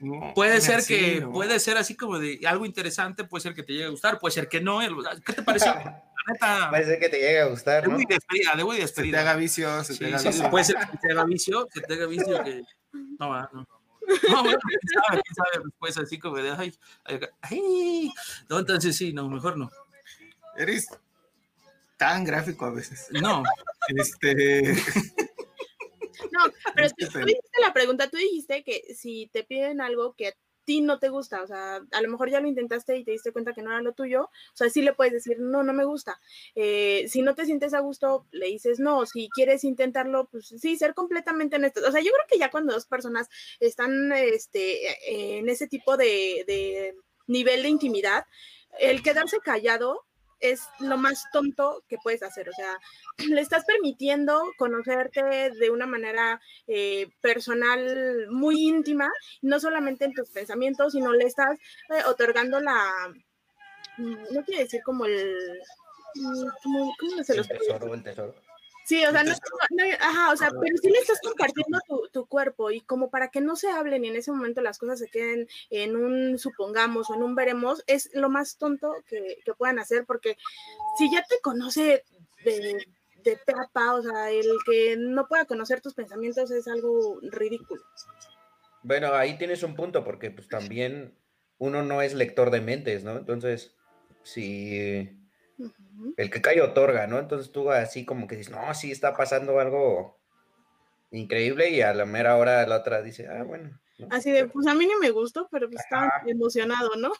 No, puede ser así, que, ¿no? puede ser así como de algo interesante, puede ser que te llegue a gustar, puede ser que no. ¿Qué te pareció? <laughs> Neta, Parece que te llega a gustar, de ¿no? muy despedida, de muy Se te despedida. haga vicio, se Sí, te haga sí, vicio. puede ser que te haga vicio, que te haga vicio, que no va, no. No, bueno, quién sabe, quién sabe, después así como de, ay, ay, ay, no, entonces sí, no, mejor no. Eres tan gráfico a veces. No, Este, <laughs> No, <laughs> pero Es que tú, tú hiciste la pregunta, tú dijiste que si te piden algo que a ti no te gusta, o sea, a lo mejor ya lo intentaste y te diste cuenta que no era lo tuyo, o sea, sí le puedes decir, no, no me gusta. Eh, si no te sientes a gusto, le dices no, si quieres intentarlo, pues sí, ser completamente honesto. O sea, yo creo que ya cuando dos personas están este, en ese tipo de, de nivel de intimidad, el quedarse callado es lo más tonto que puedes hacer. O sea, <clears throat> le estás permitiendo conocerte de una manera eh, personal muy íntima, no solamente en tus pensamientos, sino le estás eh, otorgando la, mm, no quiero decir como el, mm, ¿cómo se El los tesoro, el tesoro. Sí, o sea, no, no, ajá, o sea, pero sí le estás compartiendo tu, tu, cuerpo y como para que no se hablen y en ese momento las cosas se queden en un supongamos o en un veremos, es lo más tonto que, que puedan hacer porque si ya te conoce de, de pe a pa, o sea, el que no pueda conocer tus pensamientos es algo ridículo. Bueno, ahí tienes un punto, porque pues también uno no es lector de mentes, ¿no? Entonces, si -huh. el que cae otorga, ¿no? Entonces tú así como que dices, no, sí está pasando algo increíble y a la mera hora la otra dice, ah, bueno. ¿no? Así de, pues a mí ni me gustó, pero pues estaba emocionado, ¿no?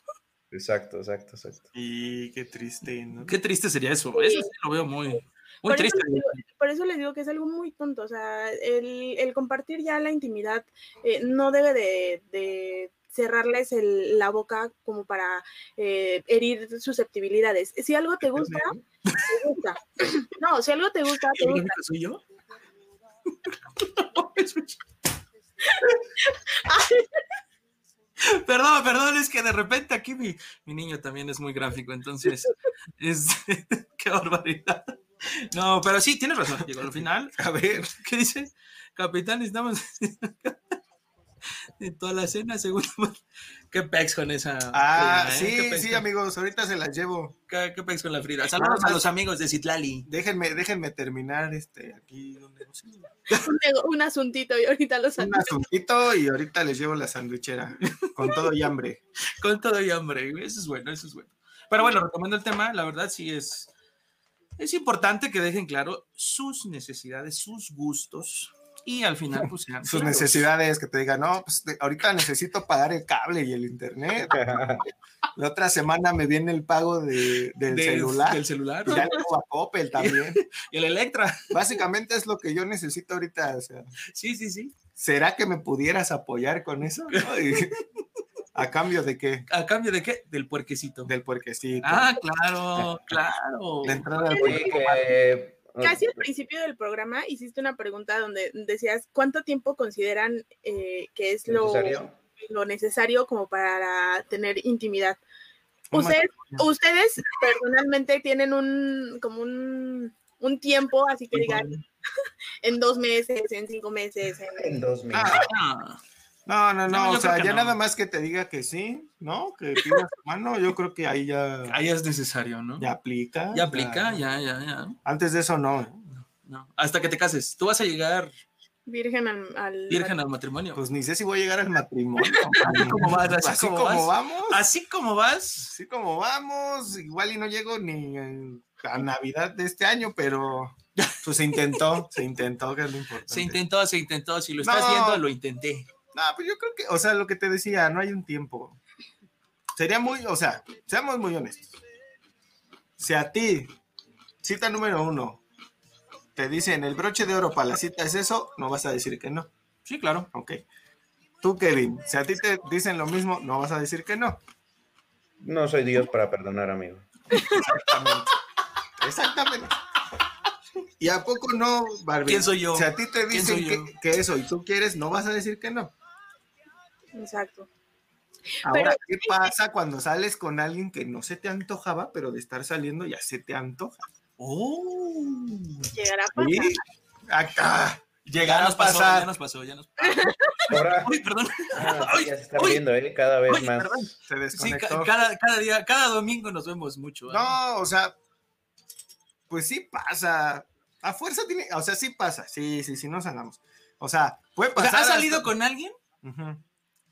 Exacto, exacto, exacto. y qué triste, ¿no? qué triste sería eso. Eso sí lo veo muy, muy Por triste. digo, por eso les digo que es algo muy tonto, o sea, el, el compartir ya la intimidad eh, no debe de, de cerrarles el, la boca como para eh, herir susceptibilidades. Si algo te gusta, te <laughs> gusta. No, si algo te gusta, te ¿El gusta. soy yo? <laughs> <laughs> Perdón, perdón, es que de repente aquí mi, niño también es muy gráfico, entonces, es, qué barbaridad. No, pero sí, tienes razón, Diego, al final, a ver, ¿qué dice? Capitán, estamos en toda la cena, según <laughs> ¿Qué pex con esa? Ah, ¿eh? sí, sí, amigos, ahorita se las llevo. ¿Qué, pex con la Frida? Saludos a los amigos de Citlali. Déjenme, déjenme terminar este aquí donde un, asuntito y ahorita los Un asuntito y ahorita les llevo la sandwichera con todo y hambre. <laughs> con todo y hambre, eso es bueno, eso es bueno. Pero bueno, recomiendo el tema, la verdad sí es es importante que dejen claro sus necesidades, sus gustos, y al final, pues sus necesidades, que te digan, no, pues ahorita necesito pagar el cable y el internet. <laughs> La otra semana me viene el pago de, del, celular. Del celular. Y ya a Coppel <laughs> también. y el Electra. Básicamente es lo que yo necesito ahorita. O sea, sí, sí, sí. ¿Será que me pudieras apoyar con eso? <laughs> ¿A cambio de qué? ¿A cambio de qué? Del puerquecito. Del puerquecito. Ah, claro, claro. De entrada al puerquecito. Casi al principio del programa hiciste una pregunta donde decías cuánto tiempo consideran eh, que es lo necesario? lo necesario como para tener intimidad. Ustedes, ustedes personalmente tienen un como un, un tiempo, así que digan, <laughs> en dos meses, en cinco meses. En, dos meses. Ah, no, no, no, o sea, ya nada más que te diga que sí, ¿no? Que pidas mano, yo creo que ahí ya... Ahí es necesario, ¿no? Ya aplica. Ya aplica, ya, ya, ya. Antes de eso no. No, hasta que te cases. Tú vas a llegar... Virgen al, Virgen al matrimonio. Pues ni sé si voy a llegar al matrimonio. <laughs> así como, vas, así, como, vamos. Así como vas. Así como vamos. Igual y no llego ni a Navidad de este año, pero pues se intentó, se intentó, que es lo importante. Se intentó, se intentó. Si lo estás viendo, lo intenté. No, pues yo creo que, o sea, lo que te decía, no hay un tiempo. Sería muy, o sea, seamos muy honestos. Si a ti, cita número uno, te dicen el broche de oro para la cita es eso, no vas a decir que no. Sí, claro. Ok. Tú, Kevin, si a ti te dicen lo mismo, no vas a decir que no. No soy Dios para perdonar, amigo. Exactamente. Exactamente. ¿Y a poco no, Barbie? ¿Quién soy yo? Si a ti te dicen que, que, eso y tú quieres, no vas a decir que no. Exacto. Ahora, ¿qué pasa cuando sales con alguien que no se te antojaba, pero de estar saliendo ya se te antoja? Oh, llegará a pasar. Acá. Llegará a pasar. ya nos pasó, ya nos pasó. Ahora, Uy, perdón. Ah, ya se está viendo, ¿eh? Cada vez más. Se desconectó. Sí, cada, cada, día, cada domingo nos vemos mucho. ¿eh? No, o sea, pues sí pasa. A fuerza tiene, o sea, sí pasa. Sí, sí, sí, nos andamos. O sea, puede pasar. ¿Has salido con alguien? Uh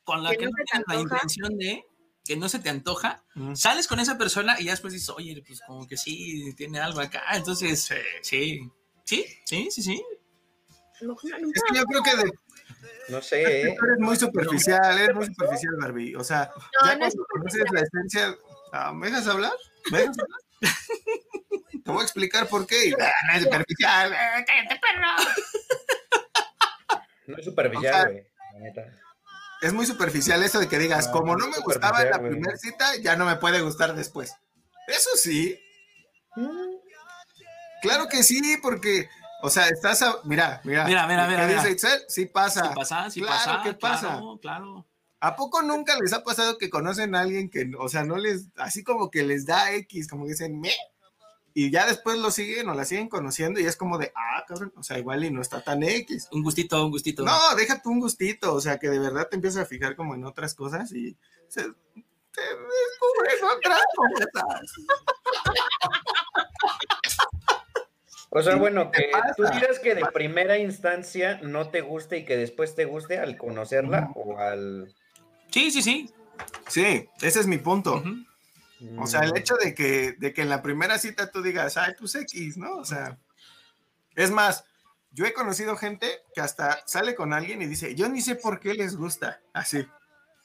con la que, no tienes la intención de que no se te antoja, sales con esa persona y ya después dices, oye, pues como que sí, tiene algo acá, entonces, sí, sí, sí, sí, sí. es que yo creo que de, no sé. ¿eh? Eres muy superficial, eres muy superficial, Barbie. O sea, ya no cuando conoces la esencia. Ah, ¿Me dejas hablar? ¿Me dejas hablar? <laughs> Te voy a explicar por qué. Ah, no es superficial. Eh, cállate, perro. No es superficial, güey. neta es muy superficial eso de que digas, como no me gustaba en la primera cita, ya no me puede gustar después. Eso sí. Claro que sí, porque, o sea, estás a, mira, mira, mira, mira, mira, dice Itzel? Sí pasa. Sí pasa, sí claro pasa. ¿qué pasa? Claro, ¿A poco nunca les ha pasado que conocen a alguien que, o sea, no les, así como que les da X, como dicen, me, y ya después lo siguen o la siguen conociendo y es como de, ah, cabrón, o sea, igual y no está tan X. Un gustito, un gustito. No, déjate un gustito, o sea, que de verdad te empiezas a fijar como en otras cosas y se, te descubres otras cosas. O sea, bueno, que tú digas que de primera instancia no te guste y que después te guste al conocerla o al... Sí, sí, sí. Sí, ese es mi punto. O sea, el mm. hecho de que, de que en la primera cita tú digas, ay, pues X, ¿no? O sea, es más, yo he conocido gente que hasta sale con alguien y dice, yo ni sé por qué les gusta, así.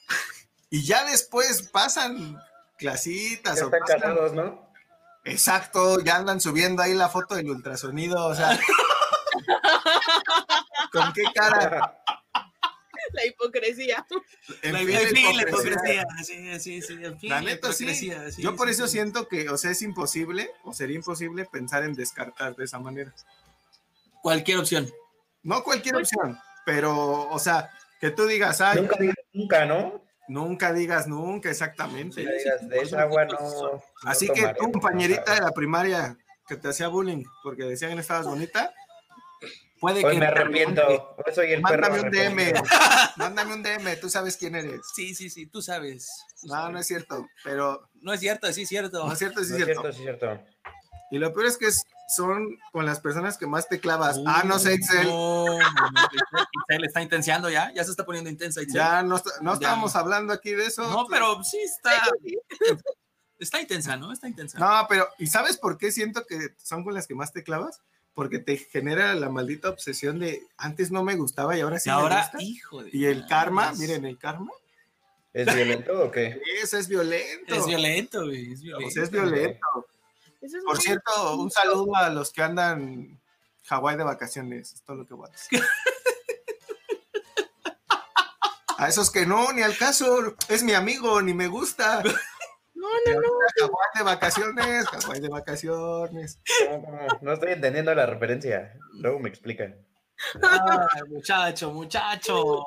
<laughs> Y ya después pasan clasitas. Ya están casados, ¿no? Exacto, ya andan subiendo ahí la foto del ultrasonido, o sea. <laughs> ¿Con qué cara? La hipocresía. la, hipocresía. Sí, sí, sí. la neta, sí. Yo por eso siento que, o sea, es imposible, o sería imposible pensar en descartar de esa manera. Cualquier opción. No cualquier pues opción, pero, o sea, que tú digas, ay. Nunca digas nunca, ¿no? Nunca digas nunca, exactamente. Digas, de esa agua no. Así que tu compañerita de la primaria que te hacía bullying porque decían que no estabas bonita, puede Hoy que. me arrepiento. Hoy soy el Mándame un DM. <laughs> Mándame un DM. Tú sabes quién eres. Sí, sí, sí. Tú sabes. No, no es cierto. Pero. No es cierto, sí es cierto. No es cierto, sí es cierto. sí es cierto. Y lo peor es que son con las personas que más te clavas. ah, no sé, Excel. No, Excel está intensiando ya, ya se está poniendo intensa. Ya no, no estábamos hablando aquí de eso. No, pero sí está. Está intensa, ¿no? Está intensa. No, pero ¿y sabes por qué siento que son con las que más te clavas? Porque te genera la maldita obsesión de antes no me gustaba y ahora sí. Y ahora, hijo de Y el karma, miren, el karma. ¿Es violento o qué? Eso es violento. Es violento, güey. Es violento. es violento. Por cierto, un saludo a los que andan Hawái de vacaciones. Es todo lo que voy a decir. <laughs> a esos que no, ni al caso. Es mi amigo, ni me gusta. <laughs> No, no, no. Hawái de vacaciones, Hawái de vacaciones. No, estoy entendiendo la referencia. Luego me explican. muchacho, muchacho.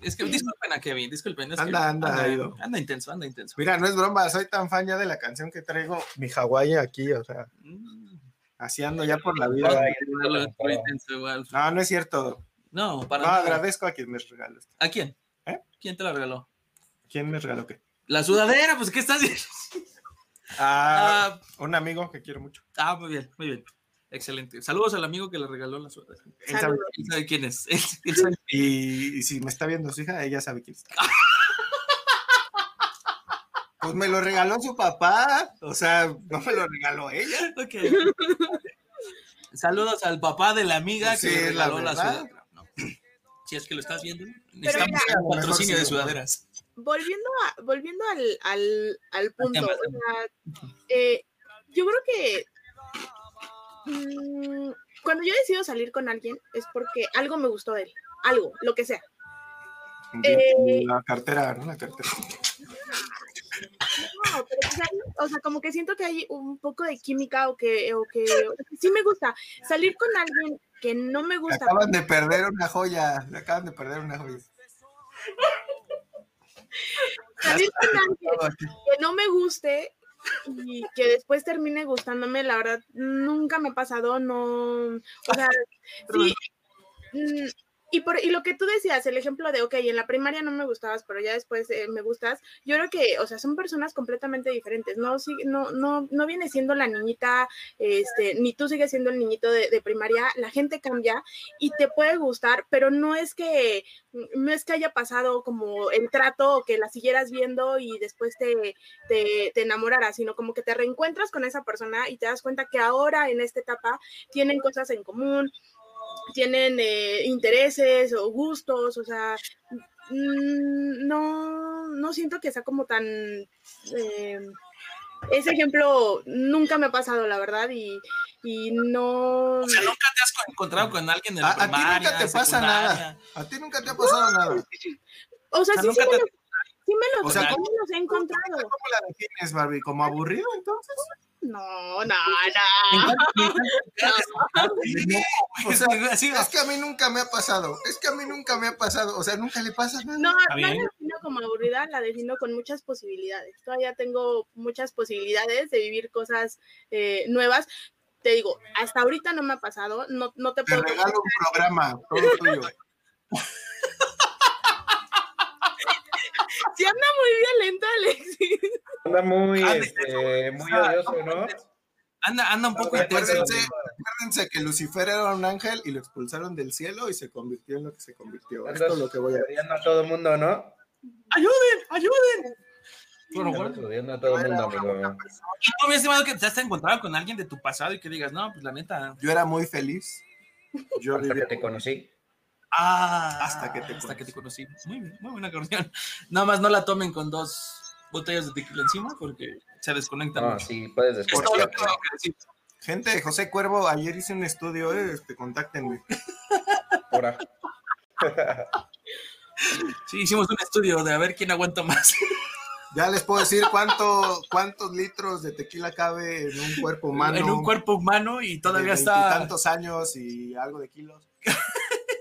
Es que disculpen a Kevin, disculpen. anda, anda, anda, anda, intenso, anda intenso. Mira, no es broma, soy tan fan ya de la canción que traigo, mi Hawái aquí, o sea, mm. así ando ya por la vida. No, no es cierto. No, para No, agradezco a quien me regaló esto. ¿A quién? ¿Eh? ¿Quién te la regaló? ¿Quién me regaló qué? La sudadera, pues, ¿qué estás diciendo? <laughs> Ah, ah, un amigo que quiero mucho. Ah, muy bien, muy bien. Excelente. Saludos al amigo que le regaló la suerte. Él sabe, quién es. <laughs> Y, si me está viendo su hija, ella sabe quién es. <laughs> pues me lo regaló su papá. O sea, no me lo regaló ella. Saludos al papá de la amiga que le regaló la, suerte. Si es que lo estás viendo, necesitamos un patrocinio de sudaderas. Volviendo, a, volviendo al, al, al punto, eh, yo creo que Mm, cuando yo decido salir con alguien es porque algo me gustó de él, algo, lo que sea. Eh, la cartera, ¿no? La cartera. <laughs> No, pero o sea, como que siento que hay un poco de química o que, o que, sí me gusta. Salir con alguien que no me gusta. acaban de perder una joya, acaban de perder una joya. <laughs> Salir con alguien que no me guste y que después termine gustándome, la verdad, nunca me ha pasado, no, o sea, sí, mm, y, por, y lo que tú decías, el ejemplo de, ok, en la primaria no me gustabas, pero ya después eh, me gustas, yo creo que, o sea, son personas completamente diferentes, no, no, no, no viene siendo la niñita, este, ni tú sigues siendo el niñito de, de, primaria, la gente cambia y te puede gustar, pero no es que, no es que haya pasado como el trato o que la siguieras viendo y después te, te, te enamoraras, sino como que te reencuentras con esa persona y te das cuenta que ahora en esta etapa tienen cosas en común, tienen eh, intereses o gustos, o sea, mm, no, no siento que sea como tan... Eh, ese ejemplo nunca me ha pasado, la verdad, y, y no... O sea, nunca te has encontrado con alguien de la a, primaria, A ti nunca te pasa nada. A ti nunca te ha pasado nada. O sea, sí, sí, me, sí me los, o sea, ¿cómo, los he encontrado. ¿Cómo la defines, Barbie? ¿Como aburrido entonces? No, no, no. <laughs> O sea, es que a mí nunca me ha pasado. Es que a mí nunca me ha pasado. O sea, nunca le pasa nada. No, no la defino como aburrida, la defino con muchas posibilidades. Todavía tengo muchas posibilidades de vivir cosas eh, nuevas. Te digo, hasta ahorita no me ha pasado. No, no te, te puedo. regalo un programa, todo tuyo. <laughs> Sí anda muy violento, Alexis. Anda muy, este, muy odioso, ¿no? Anda, anda un poco intenso. Acuérdense, que Lucifer era un ángel y lo expulsaron del cielo y se convirtió en lo que se convirtió. Esto es lo que voy a decir. a todo el mundo, ¿no? ¡Ayuden! ¡Ayuden! Bueno, bueno. a todo el mundo, amigo. ¿Y tú, que te has encontrado con alguien de tu pasado y que digas, no, pues la neta. Yo era muy feliz. Yo Hasta que te conocí. Ah, hasta que te, hasta que te conocí. Muy bien, muy buena canción. <laughs> Nada más no la tomen con dos botellas de tequila encima porque se desconectan. No, sí, puedes desconectar. Gente, José Cuervo, ayer hice un estudio, eh, este, contáctenme. <laughs> Ahora. sí, hicimos un estudio de a ver quién aguanta más. <laughs> Ya les puedo decir cuánto, cuántos litros de tequila cabe en un cuerpo humano. En un cuerpo humano y todavía está. tantos años y algo de kilos.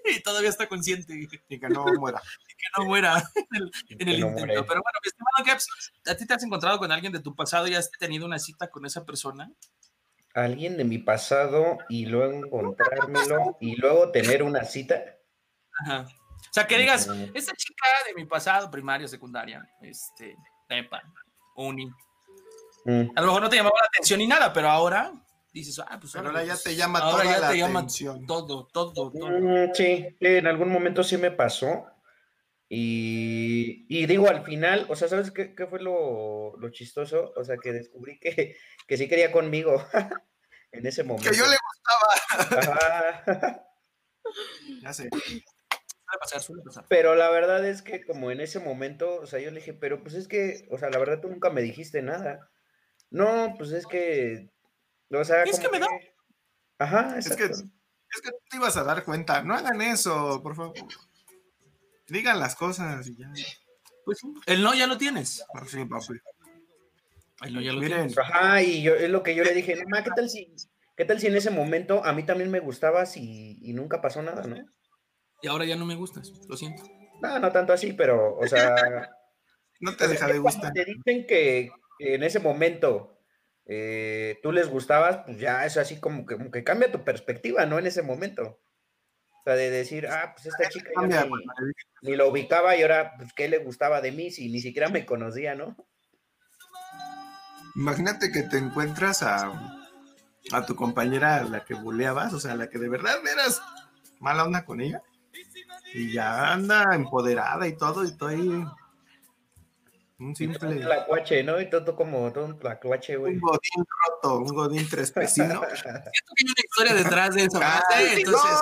<laughs> y todavía está consciente. Y que no muera. <laughs> Y que no muera <laughs> en el, intento. Pero bueno, mi estimado Gaps, ¿a ti te has encontrado con alguien de tu pasado y has tenido una cita con esa persona? Alguien de mi pasado y luego encontrármelo y luego tener una cita. Ajá. O sea, que digas, esta chica de mi pasado, primaria, secundaria, este, prepa, uni. Mm. A lo mejor no te llamaba la atención ni nada, pero ahora dices, ah, pues ahora ya te llama toda la atención. todo, todo, todo. Mm, sí, en algún momento sí me pasó. Y, y digo, al final, o sea, ¿sabes qué, qué fue lo, lo, chistoso? O sea, que descubrí que, que sí quería conmigo <laughs> en ese momento. Que yo le gustaba. ya sé. Suele pasar, suele pasar. Pero la verdad es que como en ese momento, o sea, yo le dije, pero pues es que, o sea, la verdad tú nunca me dijiste nada. No, pues es que o sea, es que me da. Ajá, es que, es que te ibas a dar cuenta. No hagan eso, por favor. Digan las cosas y ya. Pues el no ya lo tienes. Ah, sí, papi. El no ya lo Miren, tienes. Ajá, y yo es lo que yo le dije, mamá, ¿qué tal si, qué tal si en ese momento a mí también me gustabas y, y nunca pasó nada, ¿no? Y ahora ya no me gustas, lo siento. No, no tanto así, pero, o sea. <laughs> no te deja de <laughs> gustar. Te dicen que en ese momento eh, tú les gustabas, pues ya es así como que, cambia tu perspectiva, ¿no? En ese momento. O sea, de decir, ah, pues esta chica ni, lo ubicaba y ahora, pues, ¿qué le gustaba de mí si ni siquiera me conocía, ¿no? Imagínate que te encuentras a, a tu compañera, la que buleabas, o sea, la que de verdad eras mala onda con ella, y ya anda empoderada y todo, y todo ahí un simple. Un tlacuache, ¿no? Y todo como todo un tlacuache, güey. Un godín roto, un godín trespecino. <laughs> siento que hay una historia detrás de eso. Ah, Entonces,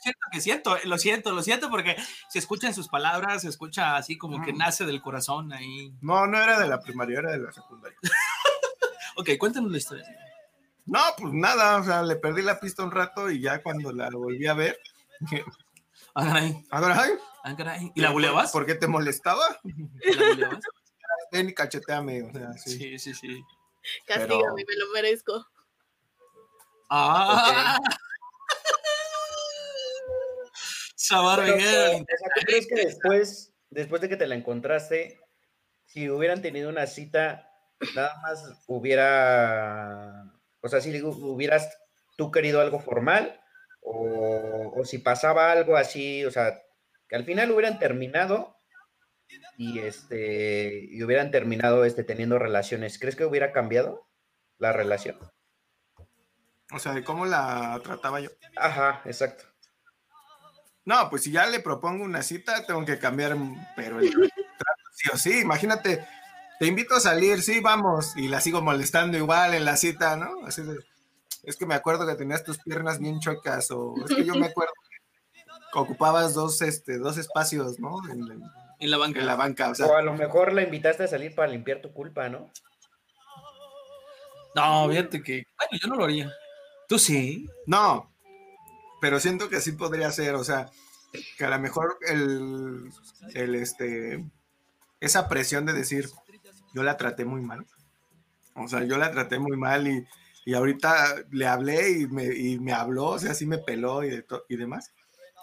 siento que siento, lo siento, lo siento porque se escuchan sus palabras, se escucha así como que mm. nace del corazón ahí. No, no era de la primaria, era de la secundaria. <laughs> ok, cuéntanos la historia. No, pues nada, o sea, le perdí la pista un rato y ya cuando la volví a ver. Ah, caray. Ah, caray. ¿Y la buleabas? ¿Por qué te molestaba? ¿La buleabas? Ven y cacheteame. O sea, sí, sí, sí. Castígame, me lo merezco. Ah. Okay. <laughs> ¿Tú crees que después, después de que te la encontraste, si hubieran tenido una cita, nada más hubiera, o sea, si hubieras tú querido algo formal, o, o si pasaba algo así, o sea, que al final hubieran terminado y este y hubieran terminado este teniendo relaciones, ¿crees que hubiera cambiado la relación? O sea, de cómo la trataba yo. Ajá, exacto. No, pues si ya le propongo una cita, tengo que cambiar, pero el trato, sí o sí, imagínate, te invito a salir, sí, vamos, y la sigo molestando igual en la cita, ¿no? Así de, es que me acuerdo que tenías tus piernas bien chocas, o es que yo me acuerdo que ocupabas dos, este, dos espacios, ¿no? En, en la banca. En la banca, o, a lo mejor la invitaste a salir para limpiar tu culpa, ¿no? No, fíjate que. Bueno, yo no lo haría. ¿Tú sí? No, pero siento que sí podría ser, o sea, que a lo mejor el, el este, esa presión de decir, yo la traté muy mal. O sea, yo la traté muy mal y, y ahorita le hablé y me, y me habló, o sea, sí me peló y, y demás.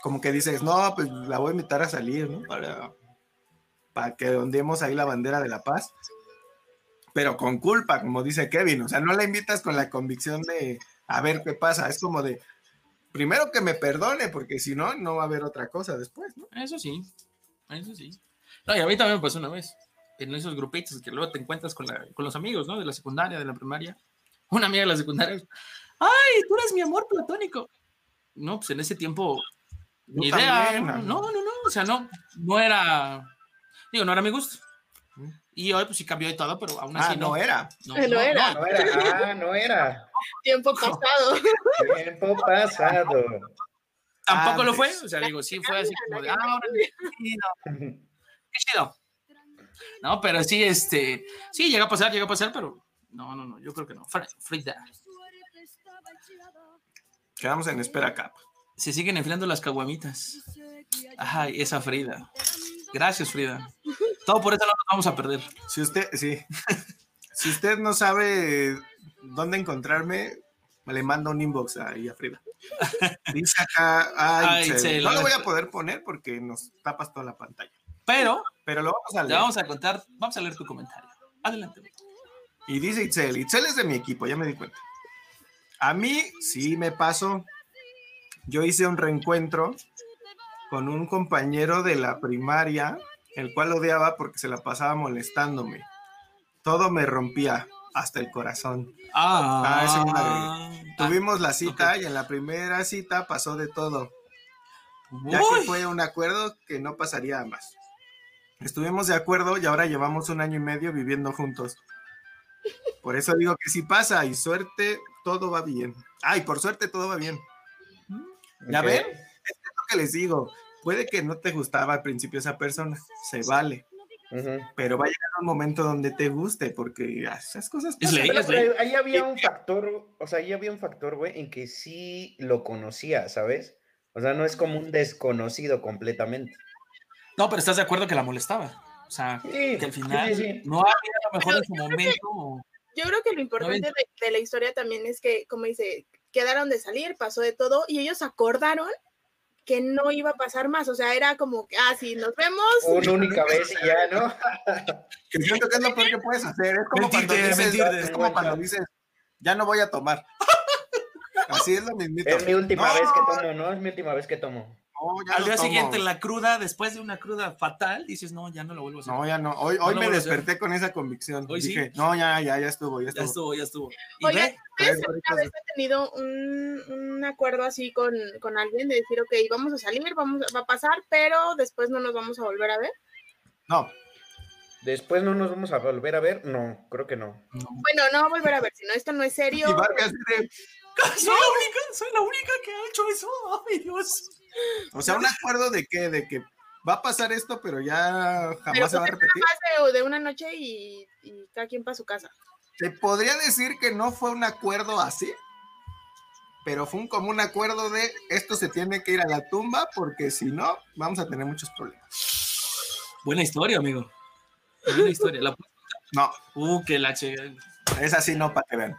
Como que dices, no, pues la voy a invitar a salir, ¿no? Para, para que ondeemos ahí la bandera de la paz, pero con culpa, como dice Kevin, o sea, no la invitas con la convicción de a ver qué pasa, es como de primero que me perdone, porque si no, no va a haber otra cosa después, ¿no? Eso sí, eso sí. No, y a mí también me pasó una vez, en esos grupitos que luego te encuentras con, con los amigos, ¿no? De la secundaria, de la primaria. Una amiga de la secundaria, ¡ay, tú eres mi amor platónico! No, pues en ese tiempo, ni idea. no, no, no, o sea, no, no era Digo, no era mi gusto. Y hoy pues sí cambió y todo, pero aún así ah, no. era. <laughs> No, era. No, era. Ah, no era. Tiempo pasado. Tiempo pasado. Tampoco lo fue. O sea, digo, sí fue así como de, ah, ahora <laughs> Qué chido. No, pero sí, este, sí, llega a pasar, llega a pasar, pero no, no, no, yo creo que no. Frida. Quedamos en espera cap. Se siguen enfriando las caguamitas. Ay, esa Frida. Gracias, Frida. Todo por eso no nos vamos a perder. Si usted, sí. <laughs> si usted no sabe dónde encontrarme, me le mando un inbox ahí a Frida. Dice acá, ay, no lo voy a poder poner porque nos tapas toda la pantalla. Pero, pero lo vamos a leer. vamos a contar, vamos a leer tu comentario. Adelante. Y dice Itzel, Itzel es de mi equipo, ya me di cuenta. A mí sí me pasó. Yo hice un reencuentro con un compañero de la primaria, el cual odiaba porque se la pasaba molestándome. Todo me rompía hasta el corazón. Ah, ah Tuvimos la cita y en la primera cita pasó de todo. Ya que fue un acuerdo que no pasaría más. Estuvimos de acuerdo y ahora llevamos un año y medio viviendo juntos. Por eso digo que si pasa y suerte, todo va bien. Ay, por suerte todo va bien. ¿Ya ven? Que les digo. Puede que no te gustaba al principio esa persona, se vale. Pero va a llegar un momento donde te guste, porque esas cosas. Es Ahí había un factor, o sea, ahí había un factor, güey, en que sí lo conocía, ¿sabes? O sea, no es como un desconocido completamente. No, pero estás de acuerdo que la molestaba. O sea, que al final no había a lo mejor en su momento. Yo creo que lo importante de, la historia también es que, como dice, quedaron de salir, pasó de todo y ellos acordaron que no iba a pasar más, o sea, era como que, ah, sí, nos vemos. Una única vez y ya, ¿no? <laughs> que siento que es lo peor que puedes hacer, es como, cuando, dices, es como cuando dices, ya no voy a tomar. <laughs> Así es lo mismo. Es mi última vez que tomo, ¿no? Es mi última vez que tomo. Al día siguiente, la cruda, después de una cruda fatal, dices, no, ya no lo vuelvo a hacer. No, ya no. Hoy, hoy me desperté con esa convicción. Hoy Dije, no, ya, ya, ya estuvo, ya estuvo. Ya estuvo, ya estuvo. Oye, ¿una vez he tenido un, un acuerdo así con, con, alguien de decir, ok, vamos a salir, vamos, va a pasar, pero después no nos vamos a volver a ver? No. Después no nos vamos a volver a ver, no, creo que no. Bueno, no a volver a ver, si no, esto no es serio. Y Vargas <laughs> soy la única, soy la única que ha hecho eso, ay Dios. O sea, un acuerdo de que, de que va a pasar esto, pero ya jamás se va a repetir. De, de una noche y, y cada quien para su casa. Se podría decir que no fue un acuerdo así, pero fue un común acuerdo de esto se tiene que ir a la tumba porque si no, vamos a tener muchos problemas. Buena historia, amigo. Buena historia. ¿La no. Uh, que la Es así, no, para que vean.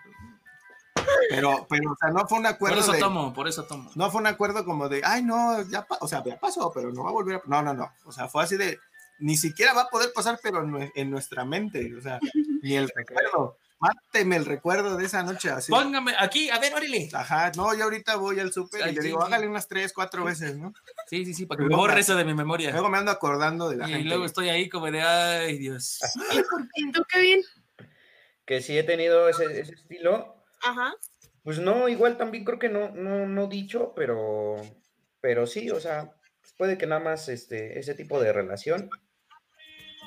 Pero, pero, o sea, no fue un acuerdo. Por eso tomo, por eso tomo. No fue un acuerdo como de, ay, no, ya, o sea, ya pasó, pero no va a volver a. No, no, no. O sea, fue así de, ni siquiera va a poder pasar, pero en, nuestra mente, o sea, ni el <laughs> recuerdo. Máteme el recuerdo de esa noche así. Póngame aquí, a ver, órale. Ajá, no, yo ahorita voy al súper y le digo, hágale unas tres, cuatro veces, ¿no? Sí, sí, sí, para que me borre eso de mi memoria. Luego me ando acordando de la gente. Y luego estoy ahí como de, ay, Dios. <laughs> ¿Y tú qué bien? Que sí he tenido ese, ese estilo. Ajá. Pues no, igual también creo que no, no, no dicho, pero, pero sí, o sea, puede que nada más este, ese tipo de relación.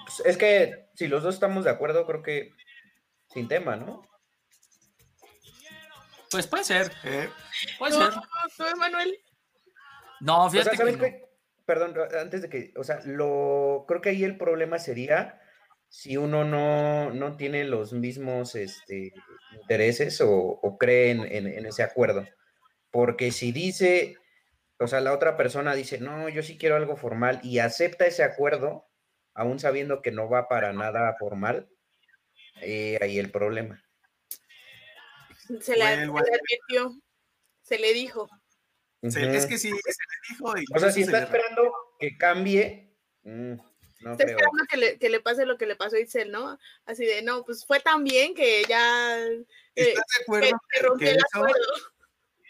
Pues es que si los dos estamos de acuerdo, creo que sin tema, ¿no? Pues puede ser. ¿Eh? Puede ser. ¿Tú, Manuel? No, fíjate que, Perdón, antes de que, o sea, lo creo que ahí el problema sería si uno no, no tiene los mismos este, intereses o, creen en, ese acuerdo. Porque si dice, o sea, la otra persona dice, no, yo sí quiero algo formal y acepta ese acuerdo, aún sabiendo que no va para nada formal, eh, ahí el problema. Se le, advirtió, se le dijo. Es que sí, se le dijo. o sea, si está esperando que cambie, mm, no Está esperando que le, que le, pase lo que le pasó a Itzel, ¿no? Así de, no, pues fue tan bien que ya. Eh, ¿Estás de acuerdo? Que, rompió el acuerdo.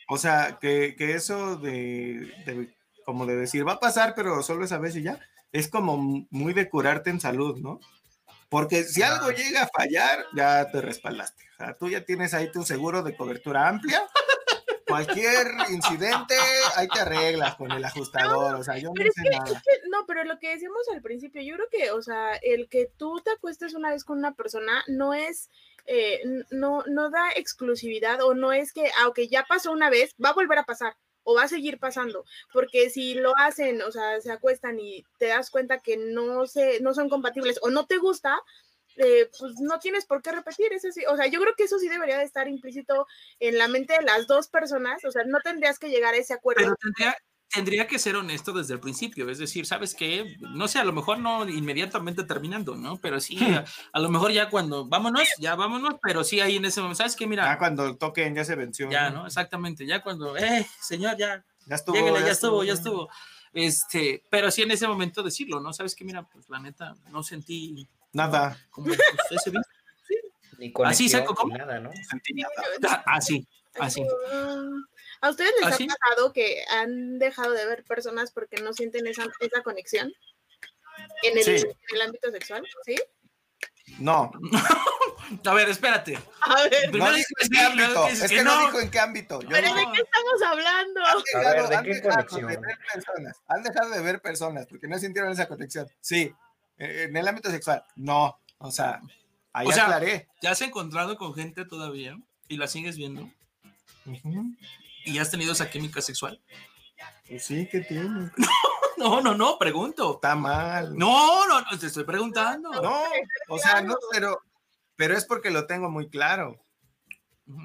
O sea, que, que eso de, de, como de decir, va a pasar, pero solo esa vez y ya, es como muy de curarte en salud, ¿no? Porque si algo llega a fallar, ya te respaldaste. O sea, tú ya tienes ahí tu seguro de cobertura amplia cualquier incidente, ahí te arreglas con el ajustador, o sea, yo no sé nada. no, pero lo que decíamos al principio, yo creo que, o sea, el que tú te acuestes una vez con una persona no es, eh, no, no da exclusividad o no es que, aunque ya pasó una vez, va a volver a pasar o va a seguir pasando, porque si lo hacen, o sea, se acuestan y te das cuenta que no se, no son compatibles o no te gusta, eh, pues no tienes por qué repetir, eso sí, o sea, yo creo que eso sí debería de estar implícito en la mente de las dos personas, o sea, no tendrías que llegar a ese acuerdo. Pero tendría, tendría que ser honesto desde el principio, es decir, ¿sabes qué? No sé, a lo mejor no inmediatamente terminando, ¿no? Pero sí, a, lo mejor ya cuando, vámonos, ya vámonos, pero sí ahí en ese momento, ¿sabes qué? Mira. Ya cuando toquen, ya se venció. Ya, ¿no? Exactamente, ya cuando, eh, señor, ya. Ya estuvo. ya, estuvo, ya estuvo. Este, pero sí en ese momento decirlo, ¿no? ¿Sabes qué? Mira, pues la neta, no sentí. Nada. Como, pues, ese sí. Ni así saco como. Nada, ¿no? Así, así. ¿A ustedes les ¿Ah, ha pasado que han dejado de ver personas porque no sienten esa, esa conexión en el, en el ámbito sexual? ¿Sí? No. <laughs> A ver, espérate. A ver, no dijo en qué ámbito. Es que, no. dijo en qué ámbito. Pero ¿de qué estamos hablando? Han dejado, ¿de qué conexión? De ver personas. Han dejado de ver personas porque no sintieron esa conexión. Sí. En el ámbito sexual, no. O sea, ahí o sea, aclaré. ¿Ya has encontrado con gente todavía y la sigues viendo? ¿Y has tenido esa química sexual? Pues sí, ¿qué tiene? <laughs> No, no, no, pregunto. Está mal. No, no, no, te estoy preguntando. No, o sea, no, pero, pero es porque lo tengo muy claro.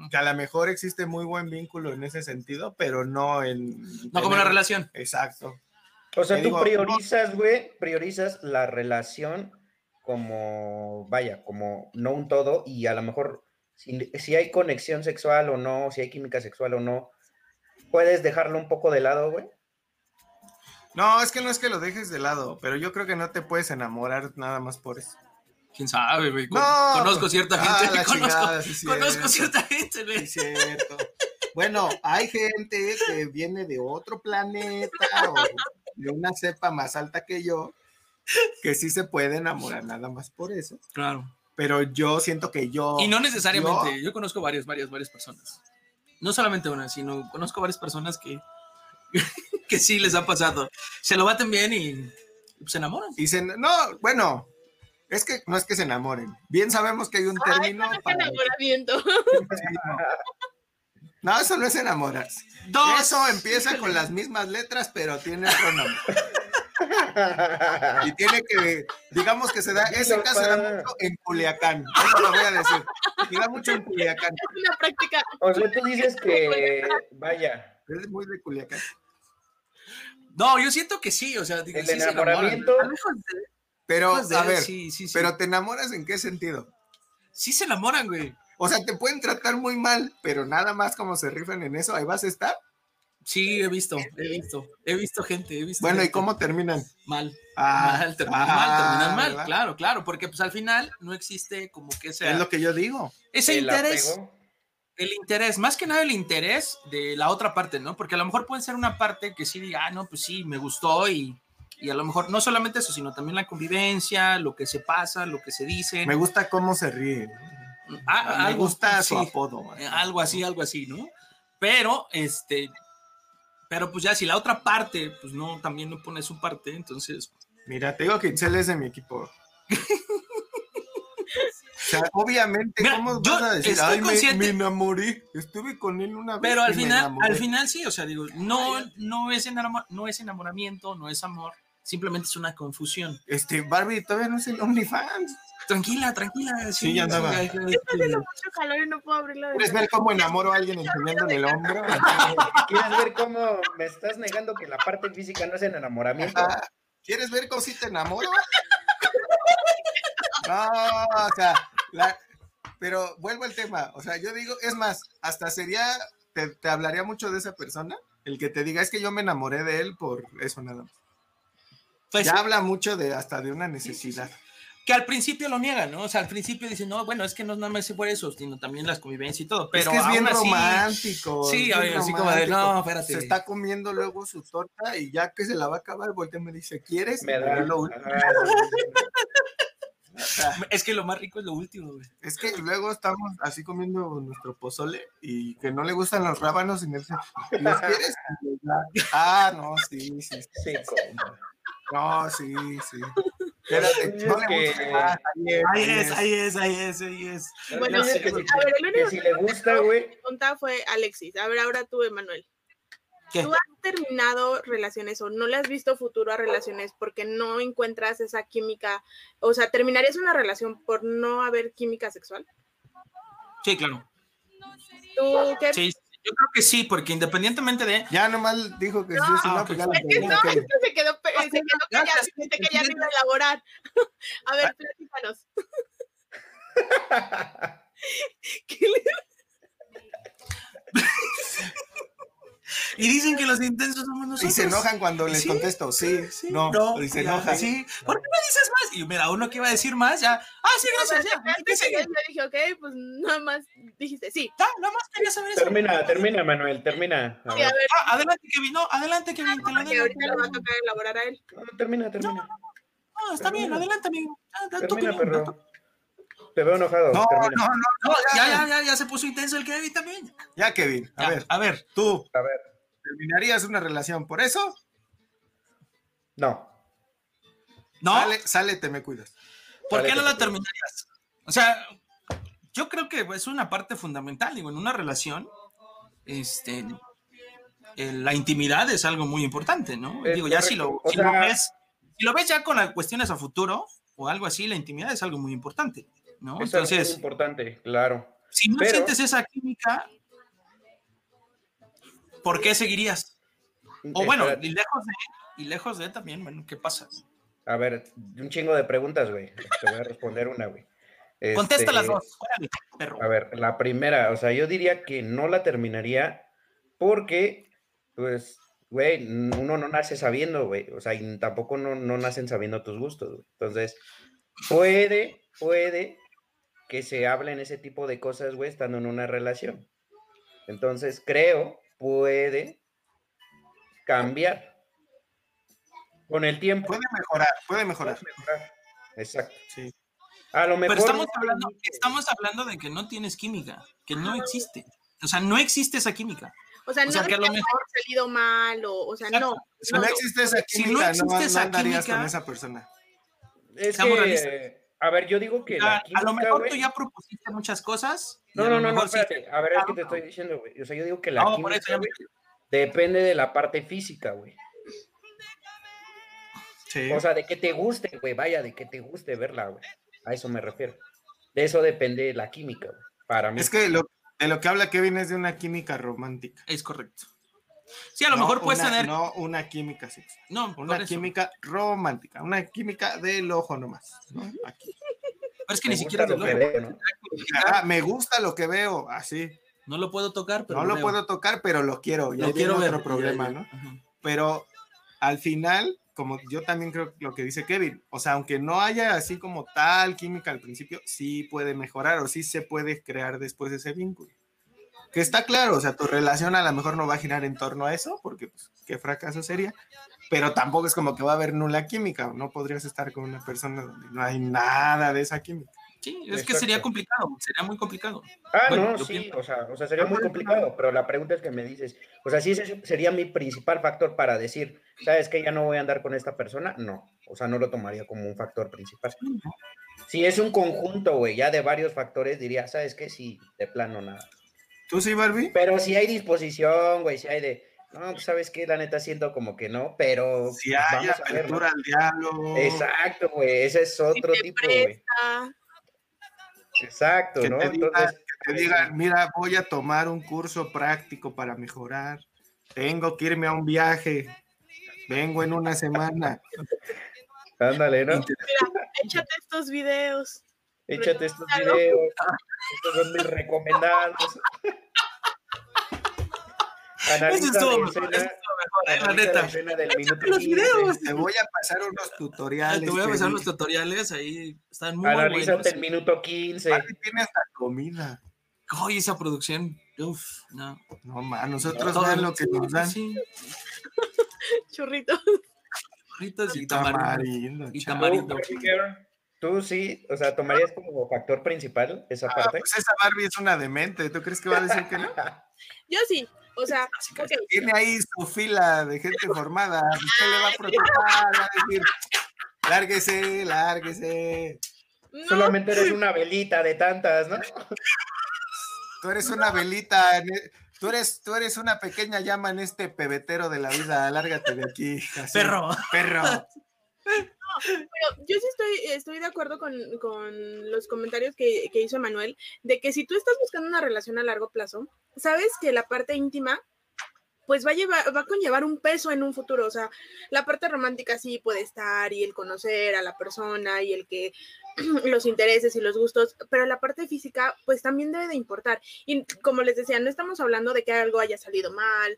Que a lo mejor existe muy buen vínculo en ese sentido, pero no en. No como una relación. Exacto. O sea, tú priorizas, güey, priorizas la relación como, vaya, como no un todo, y a lo mejor si, si hay conexión sexual o no, si hay química sexual o no, puedes dejarlo un poco de lado, güey. No, es que no es que lo dejes de lado, pero yo creo que no te puedes enamorar nada más por eso. ¿Quién sabe, güey? conozco cierta ah, gente. <laughs> conozco, cierta gente, güey. cierto. Bueno, hay gente que viene de otro planeta o de una cepa más alta que yo, que sí se puede enamorar nada más por eso. Claro. Pero yo siento que yo. Y no necesariamente. Yo, conozco varias, varias, varias personas. No solamente una, sino conozco varias personas que <laughs> que sí les ha pasado. Se lo baten bien y se enamoran. Y se, no, bueno, es que no es que se enamoren. Bien sabemos que hay un término. para... enamoramiento. <laughs> No, eso no es enamoras. Eso empieza con las mismas letras, pero tiene otro nombre. y tiene que, digamos que se da, ese caso se da mucho en Culiacán. Eso lo voy a decir. Se da mucho en Culiacán. Es una práctica. O sea, tú dices que, vaya. Es muy de Culiacán. No, yo siento que sí, o sea, el enamoramiento. Pero, a ver, pero ¿te enamoras en qué sentido? Sí se enamoran, güey. O sea, te pueden tratar muy mal, pero nada más como se rifan en eso, ahí vas a estar. Sí, he visto, he visto, he visto gente, he visto. Bueno, ¿y cómo terminan? Mal. Ah, mal, terminan mal, terminan mal, claro, claro, porque pues al final no existe como que sea. Es lo que yo digo. Ese interés el interés, más que nada el interés de la otra parte, ¿no? Porque a lo mejor puede ser una parte que sí diga, ah, no, pues sí, me gustó y, y, a lo mejor no solamente eso, sino también la convivencia, lo que se pasa, lo que se dice. Me gusta cómo se ríe. Ah, me gusta su apodo. Eh, algo así, algo así, ¿no? Pero, este, pero pues ya si la otra parte, pues no, también no pone su parte, entonces... Mira, te digo que Itzel es de mi equipo. O sea, obviamente, ¿cómo vas a decir? Ay, me, enamoré, estuve con él una vez. Pero al final, al final sí, o sea, digo, no, no, es no es enamoramiento, no es amor, simplemente es una confusión. Este, Barbie todavía no es el OnlyFans. Tranquila, tranquila. Sí, ya andaba. Haciendo mucho calor y no puedo abrirlo. ¿Quieres ver cómo enamoro a alguien enseñándole el hombro? <laughs> ¿Quieres ver cómo me estás negando que la parte física no es el enamoramiento? ¿Quieres ver cómo sí te enamoro? <laughs> No, o sea, pero vuelvo al tema, o sea, yo digo, es más, hasta sería, te, hablaría mucho de esa persona, el que te diga, es que yo me enamoré de él por eso nada más. Pues ya habla mucho de hasta de una necesidad. Que al principio lo niegan, ¿no? O sea, al principio dicen, no, bueno, es que no nada más por eso, sino también las convivencias y todo. Pero es que es bien romántico. Sí, así como de, no, espérate. Se está comiendo luego su torta y ya que se la va a acabar, voltea y me dice, ¿quieres? Me da lo <laughs> es que lo más rico es lo último, güey. Es que luego estamos así comiendo nuestro pozole y que no le gustan los rábanos y me dice, ¿los quieres? Ah, no, sí, sí. Sí, No, sí, sí. Espérate, no le gusta. Ahí es, ahí es, ahí es, ahí es. Bueno, a ver, el único que, si le gusta, güey. fue Alexis. A ver, ahora tú, Emanuel. ¿Tú has terminado relaciones o no le has visto futuro a relaciones porque no encuentras esa química? O sea, ¿terminarías una relación por no haber química sexual? Sí, claro. ¿Tú qué? Sí, Yo creo que sí, porque independientemente de. Ya nomás dijo que sí, si no, pues ya no, es que se quedó, se quedó callado, que ya no iba a elaborar. A ver, platícanos. <laughs> <laughs> ¿Qué le... <laughs> Y dicen que los intensos somos nosotros. Y se enojan cuando les contesto, sí, sí no, no, y se enojan. Sí, ¿por qué no dices más? Y mira, uno que iba a decir más, ya, ah, sí, gracias, ya. Yo dije, ok, pues nada más dijiste, sí. Ya, nada más quería saber eso. Termina, termina, Manuel, termina. A ver. Ah, adelante, Kevin, no, adelante, Kevin. No, te ahorita le va a tocar elaborar a él. No, termina, termina. No, no, está bien, adelante, amigo. termina, perro. Te veo enojado. No, no, no, no, ya, ya, ya, ya se puso intenso el Kevin también. Ya, Kevin, a ver. A ver. Tú. A ver. ¿Terminarías una relación por eso? No. ¿No? Sale, sale te me cuidas. ¿Por qué no la terminarías? O sea, yo creo que es una parte fundamental, digo, en una relación, este, la intimidad es algo muy importante, ¿no? digo, ya si lo, si lo, ves, si lo ves ya con las cuestiones a futuro o algo así, la intimidad es algo muy importante, ¿no? Entonces, es importante, claro. Si no sientes esa química, ¿por qué seguirías? O bueno, y lejos de, y lejos de también, bueno, ¿qué pasa? A ver, un chingo de preguntas, güey. Te voy a responder una, güey. Contesta las este, dos. perro. A ver, la primera, o sea, yo diría que no la terminaría porque, pues, güey, uno no nace sabiendo, güey. O sea, y tampoco no, no nacen sabiendo tus gustos, güey. Entonces, puede, puede que se hablen ese tipo de cosas, güey, estando en una relación. Entonces, creo puede cambiar con el tiempo. Puede mejorar, puede mejorar. Exacto. Sí. A lo mejor. Pero estamos hablando, estamos hablando de que no tienes química, que no existe. O sea, no existe esa química. O sea, no es que a lo mejor salido mal o, o sea, no. Si no, existe esa química, si no, existe esa andarías con esa persona. Es que, a ver, yo digo que. A, a lo mejor tú ya propusiste muchas cosas. No, no, no, no, espérate. A ver, es que te estoy diciendo, güey. O sea, yo digo que la química, depende de la parte física, güey. Sí. O sea, de que te guste, güey. Vaya, de que te guste verla, güey. A eso me refiero. De eso depende la química, güey. Para mí. Es que lo, de lo que habla Kevin es de una química romántica. Es correcto. Sí, a lo mejor puedes tener. No una química sexual. No, una química romántica. Una química del ojo nomás. ¿no? Aquí. Pero es que ni siquiera lo veo, ¿no? ah, me gusta lo que veo, así. No lo puedo tocar, pero. No lo, puedo tocar, pero lo quiero. Ya lo quiero ver. Otro problema, ¿no? Pero al final, como yo también creo lo que dice Kevin, o sea, aunque no haya así como tal química al principio, sí puede mejorar o sí se puede crear después ese vínculo. Que está claro, o sea, tu relación a lo mejor no va a girar en torno a eso, porque pues, qué fracaso sería, pero tampoco es como que va a haber nula química, no podrías estar con una persona donde no hay nada de esa química. Sí, es que sería complicado, sería muy complicado. Ah, no, sí, o sea, o sea, sería muy complicado, pero la pregunta es que me dices, o sea, si ese sería mi principal factor para decir, ¿sabes que ya no voy a andar con esta persona? No, o sea, no lo tomaría como un factor principal. Si es un conjunto, güey, ya de varios factores, diría, ¿sabes qué? Sí, de plano nada. ¿Tú sí, Barbie? Pero si hay disposición, güey, si hay de, no, pues sabes qué, la neta siento como que no, pero. Si hay apertura al diálogo. Exacto, güey, ese es otro tipo, güey. Exacto, ¿no? Entonces. Que te digan, mira, voy a tomar un curso práctico para mejorar. Tengo que irme a un viaje. Vengo en una semana. Ándale, ¿no? Mira, échate estos videos. Échate estos videos. Estos son mis recomendados. Analiza la escena, la neta. La escena del minuto los videos. Te voy a pasar unos tutoriales. Te voy a pasar unos tutoriales ahí. Están muy Analízate buenos. el minuto 15. tiene hasta comida. Oye, esa producción. Uf, no. No, man, nosotros no, vean lo que nos dan. Sí. <laughs> Churritos. Churritos y tamarindo. Y tamarindo. Tú sí, o sea, tomarías como factor principal esa ah, parte. Pues esa Barbie es una demente. ¿Tú crees que va a decir que no? <laughs> Yo sí. O sea, okay. tiene ahí su fila de gente formada. <laughs> Usted le va a protestar, va a decir, lárguese, lárguese. No. Solamente eres una velita de tantas, ¿no? <laughs> Tú eres una velita, e, tú eres, tú eres una pequeña llama en este pebetero de la vida, lárgate de aquí. Así. Perro. Perro. Pero yo sí estoy, estoy de acuerdo con, con los comentarios que, que hizo Manuel, de que si tú estás buscando una relación a largo plazo, sabes que la parte íntima pues va a, llevar, va a conllevar un peso en un futuro. O sea, la parte romántica sí puede estar y el conocer a la persona y el que <clears throat> los intereses y los gustos, pero la parte física pues también debe de importar. Y como les decía, no estamos hablando de que algo haya salido mal,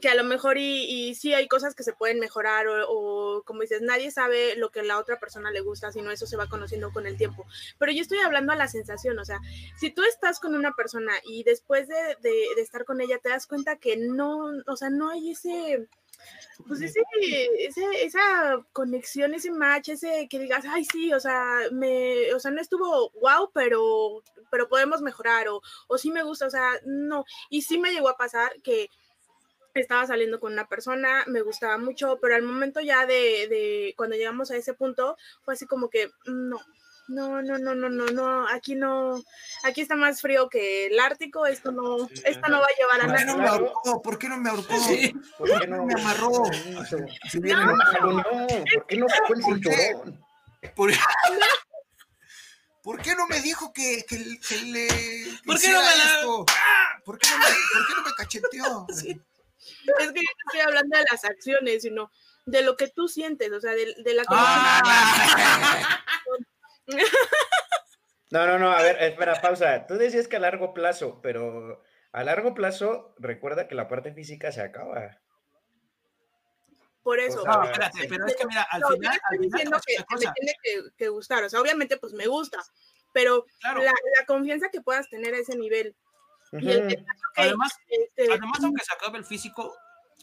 que a lo mejor y, y, sí hay cosas que se pueden mejorar o, como dices, nadie sabe lo que a la otra persona le gusta, sino eso se va conociendo con el tiempo. Pero yo estoy hablando a la sensación, o sea, si tú estás con una persona y después de, de, estar con ella te das cuenta que no, o sea, no hay ese, pues ese, ese, esa conexión, ese match, ese que digas, ay sí, o sea, me, o sea, no estuvo wow, pero, pero podemos mejorar o, o sí me gusta, o sea, no. Y sí me llegó a pasar que estaba saliendo con una persona, me gustaba mucho, pero al momento ya de, de, cuando llegamos a ese punto, fue así como que no, no, no, no, no, no, no, aquí no, aquí está más frío que el Ártico, esto no, esto no va a llevar a nada. No me ahorcó? ¿Por qué no me ahorcó? ¿Por qué no me amarró? Si no, no, ¿por qué no sacó el cinturón? ¿Por... <laughs> ¿Por qué no me dijo que, que, que le ¿Por qué no me la... ¿Por qué no me, ¿Por qué no me cacheteó? Sí. Es que yo no estoy hablando de las acciones, sino de lo que tú sientes, o sea, de, de la ah. <laughs> No, no, no, a ver, espera, pausa. Tú decías que a largo plazo, pero a largo plazo recuerda que la parte física se acaba. Por eso. no, espérate, pero es que mira, al final. Estoy diciendo que, me tiene que, que, gustar, o sea, obviamente, pues me gusta, pero la, la, confianza que puedas tener a ese nivel además, este, además, aunque se acabe el físico,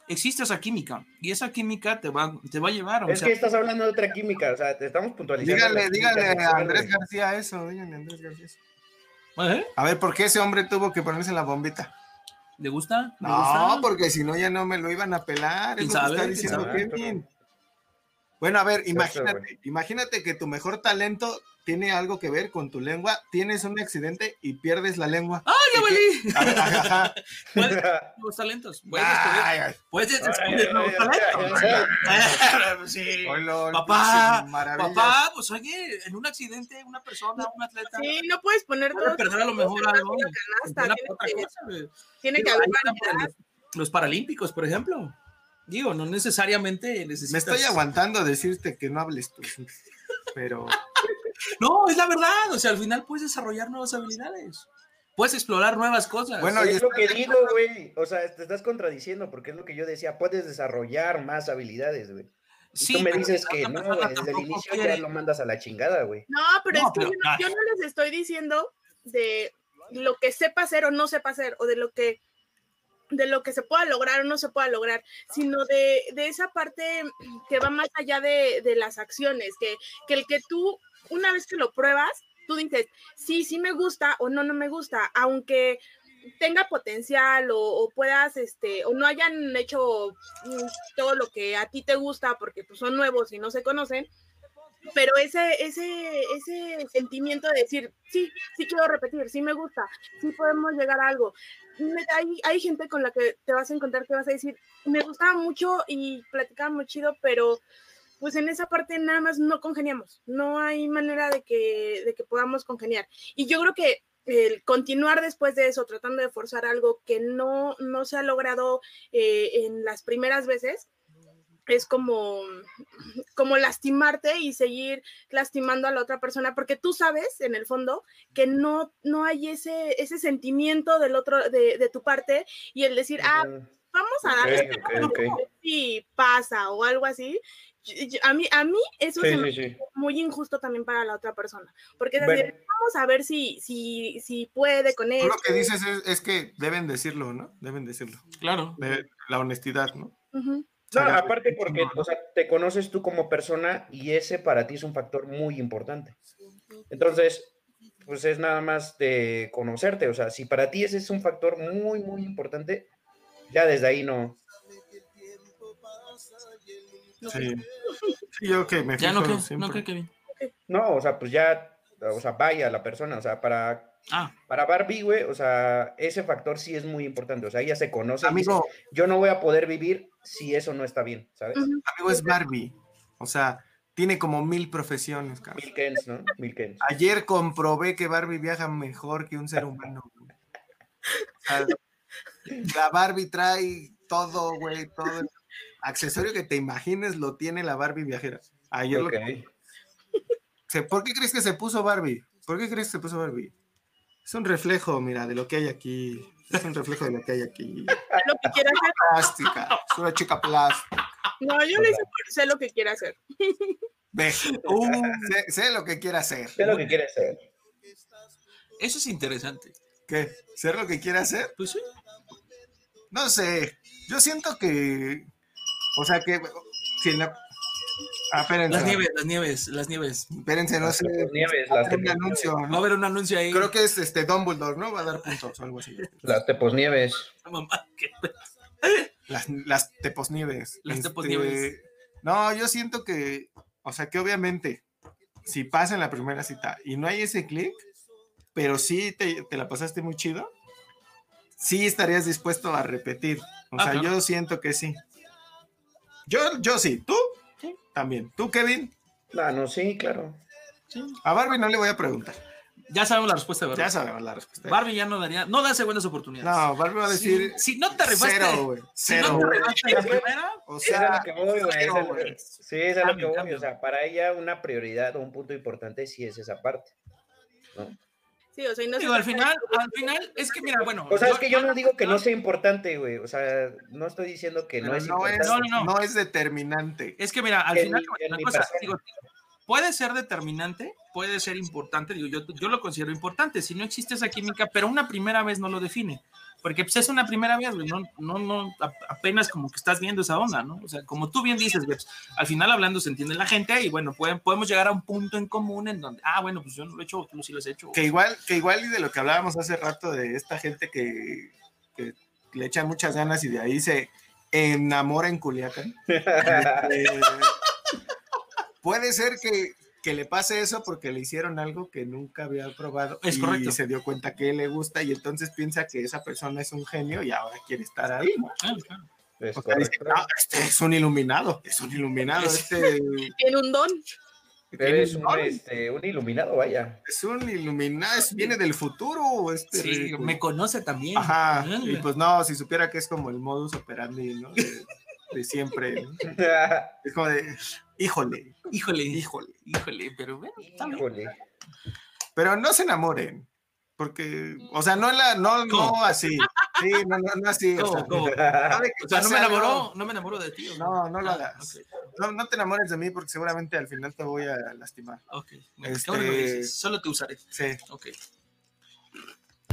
existe esa química y esa química te va, te va a llevar. Es que estás hablando de otra química, o sea, te estamos puntualizando. Dígale, dígale a Andrés García eso, dígale a Andrés García eso. ¿Eh? A ver, ¿por qué ese hombre tuvo que ponerse la bombita? ¿Le gusta? ¿Le no, gusta? porque si no ya no me lo iban a pelar. Es lo que está diciendo Kevin. Bueno, a ver, imagínate, imagínate que tu mejor talento tiene algo que ver con tu lengua, tienes un accidente y pierdes la lengua. ¡Ah, ya valí! Puedes los talentos. Puedes descubrir nuevos talentos. <laughs> Sí. Papá, papá, pues oye, en un accidente, una persona, un atleta. Sí, no puedes poner todo. perder a lo mejor algo. Tiene que haber los paralímpicos, por ejemplo. Digo, no necesariamente necesitas... Me estoy aguantando a decirte que no hables tú, pero... No, es la verdad. O sea, al final puedes desarrollar nuevas habilidades. Puedes explorar nuevas cosas. Bueno, y es lo que digo, güey. O sea, te estás contradiciendo porque es lo que yo decía. Puedes desarrollar más habilidades, güey. Sí, tú me dices que no, desde el inicio ya lo mandas a la chingada, güey. No, pero es que yo, no, yo no les estoy diciendo de lo que sepa hacer o no sepa hacer, o de lo que de lo que se pueda lograr o no se pueda lograr, sino de, de esa parte que va más allá de, de las acciones, que, que, el que tú una vez que lo pruebas, tú dices, sí, sí me gusta o no, no me gusta, aunque tenga potencial o, puedas, este, o no hayan hecho mm, todo lo que a ti te gusta porque pues, son nuevos y no se conocen, pero ese, ese, ese sentimiento de decir, sí, sí quiero repetir, sí me gusta, sí podemos llegar a algo. Hay, hay gente con la que te vas a encontrar que vas a decir, me gustaba mucho y platicaba muy chido, pero pues en esa parte nada más no congeniamos, no hay manera de que, de que podamos congeniar. Y yo creo que el continuar después de eso, tratando de forzar algo que no, no se ha logrado eh, en las primeras veces, es como, como lastimarte y seguir lastimando a la otra persona, porque tú sabes en el fondo que no, no hay ese, ese sentimiento del otro, de, de tu parte, y el decir, ah, vamos a darle si <laughs> pasa o algo así, a mí, a mí eso es muy injusto también para la otra persona, porque es decir, vamos a ver si, si, si puede con eso. Lo que dices es, que deben decirlo, ¿no? Deben decirlo. Claro. la honestidad, ¿no? No, aparte porque o sea, te conoces tú como persona y ese para ti es un factor muy importante. Entonces, pues es nada más de conocerte, o sea, si para ti ese es un factor muy, muy importante, ya desde ahí no, Sí. sí, ok, me Ya no, que, no, que, No, o sea, pues ya, o sea, vaya la persona, o sea, para, ah. para Barbie, güey, o sea, ese factor sí es muy importante, o sea, ella se conoce. Amigo, yo no voy a poder vivir si eso no está bien, ¿sabes? Amigo, es Barbie, o sea, tiene como mil profesiones, cabrón. Mil Kens, ¿no? Mil Kens. Ayer comprobé que Barbie viaja mejor que un ser humano. la Barbie trae todo, güey, todo el accesorio que te imagines lo tiene la Barbie viajera. Ayer lo que... ¿Por qué crees que se puso Barbie? ¿Por qué crees que se puso Barbie? Es un reflejo, mira, de lo que hay aquí. Es un reflejo de lo que hay aquí. Lo que quiere hacer. Plástica. Es una chica plástica. No, yo le sé lo que quiere hacer. Ve. Uh, sé, lo que quiere hacer. Sé lo que quiere hacer. Eso es interesante. ¿Qué? ¿Ser lo que quiere hacer? Pues sí. No sé. Yo siento que. O sea que. Si la, Ah, las nieves, las nieves, las nieves. Espérense, no sé. Las nieves, las un anuncio, ¿no? Va a haber un anuncio ahí. Creo que es este Dumbledore, ¿no? Va a dar puntos o algo así. Las teposnieves. Las, las teposnieves. Las este, teposnieves. No, yo siento que, o sea, que obviamente, si pasa en la primera cita y no hay ese clic, pero sí te, te, la pasaste muy chido, sí estarías dispuesto a repetir. O ah, sea, yo siento que sí. Yo, yo sí. ¿Tú? También. ¿Tú, Kevin? Claro, sí, claro. A Barbie no le voy a preguntar. Ya sabemos la respuesta de Barbie. Ya sabemos la respuesta. Barbie ya no daría, no da segundas oportunidades. No, Barbie va a decir. Si, no te rifaste. Cero, güey. Cero. Si no te rifaste la primera. O sea, es lo que voy, güey. Sí, es a lo que voy. O sea, para ella una prioridad o un punto importante sí es esa parte. ¿no? Sí, o sea, y no digo, al final, al final, es que mira, bueno. O sea, es que yo no digo que no sea importante, güey. O sea, no estoy diciendo que no es no importante. Es, no, no, no. es determinante. Es que mira, al final, una cosa, digo, puede ser determinante, puede ser importante, digo, yo, yo lo considero importante. Si no existe esa química, pero una primera vez no lo define porque pues, es una primera vez, no, no, no, apenas como que estás viendo esa onda, ¿no? O sea, como tú bien dices, pues, al final hablando se entiende la gente y bueno, pueden, podemos llegar a un punto en común en donde, ah, bueno, pues yo no lo he hecho, tú sí lo has hecho. Que igual, que igual y de lo que hablábamos hace rato de esta gente que, que le echan muchas ganas y de ahí se enamora en Culiacán. <laughs> Este, puede ser que que le pase eso porque le hicieron algo que nunca había probado es y se dio cuenta que le gusta y entonces piensa que esa persona es un genio y ahora quiere estar ahí. Ah, es, este es un iluminado, es un iluminado. Este... <laughs> Tiene un don. es un, este, un, iluminado, vaya. Es un iluminado, viene del futuro. Este, sí, me conoce también. Ajá, ah. y pues no, si supiera que es como el modus operandi, ¿no? De, siempre. <laughs> es como de, Híjole, híjole, híjole, híjole, pero bueno, híjole. Pero no se enamoren, porque, o sea, no, la, no, no así. Sí, no, no, no así. O sea, o sea no me enamoró, no me enamoro de ti. No, no lo ah, hagas. No, no te enamores de mí porque seguramente al final te voy a lastimar. Ok. Este... Solo te usaré. Sí. Ok.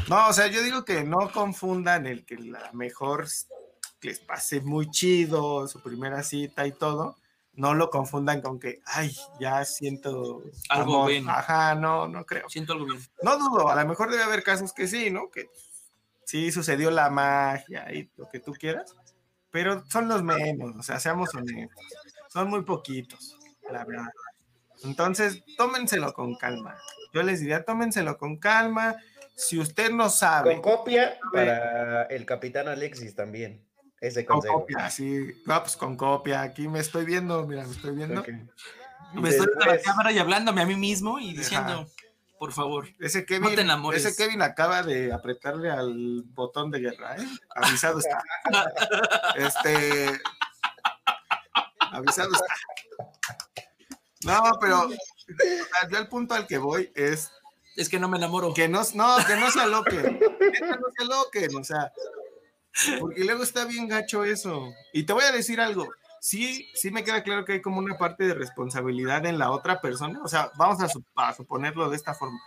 No, o sea, yo digo que no confundan el que la mejor les pase muy chido, su primera cita y todo, no lo confundan con que, ay, ya siento algo bien. Ajá, no, no creo. Siento algo bien. No dudo, a lo mejor debe haber casos que sí, ¿no? Que sí sucedió la magia y lo que tú quieras, pero son los menos, o sea, seamos honestos. Son muy poquitos, la verdad. Entonces, tómenselo con calma. Yo les diría, tómenselo con calma. Si usted no sabe. Con copia para el capitán Alexis también. Ese con copia, sí. No, pues con copia. Aquí me estoy viendo, mira, me estoy viendo. Me estoy viendo la cámara y hablándome a mí mismo y diciendo, por favor, ese Kevin, no te enamores. Ese Kevin acaba de apretarle al botón de guerra, ¿eh? Avisado está. <laughs> este. Avisado está. No, pero yo el punto al que voy es. Es que no me enamoro. Que no, no, que no se aloquen. Que no se aloquen, o sea, porque luego está bien gacho eso. Y te voy a decir algo. Sí, sí me queda claro que hay como una parte de responsabilidad en la otra persona. O sea, vamos a, suponerlo de esta forma.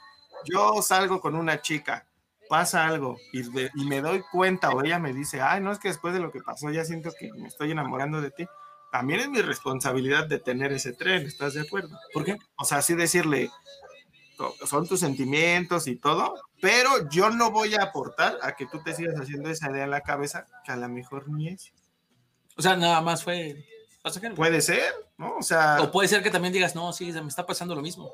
Yo salgo con una chica, pasa algo y, y, me doy cuenta o ella me dice, ay, no es que después de lo que pasó ya siento que me estoy enamorando de ti. También es mi responsabilidad de tener ese tren, ¿estás de acuerdo? ¿Por qué? O sea, así decirle, son tus sentimientos y todo, pero yo no voy a aportar a que tú te sigas haciendo esa idea en la cabeza que a lo mejor ni es. O sea, nada más fue Puede ser, ¿no? O sea. O puede ser que también digas, no, sí, se me está pasando lo mismo.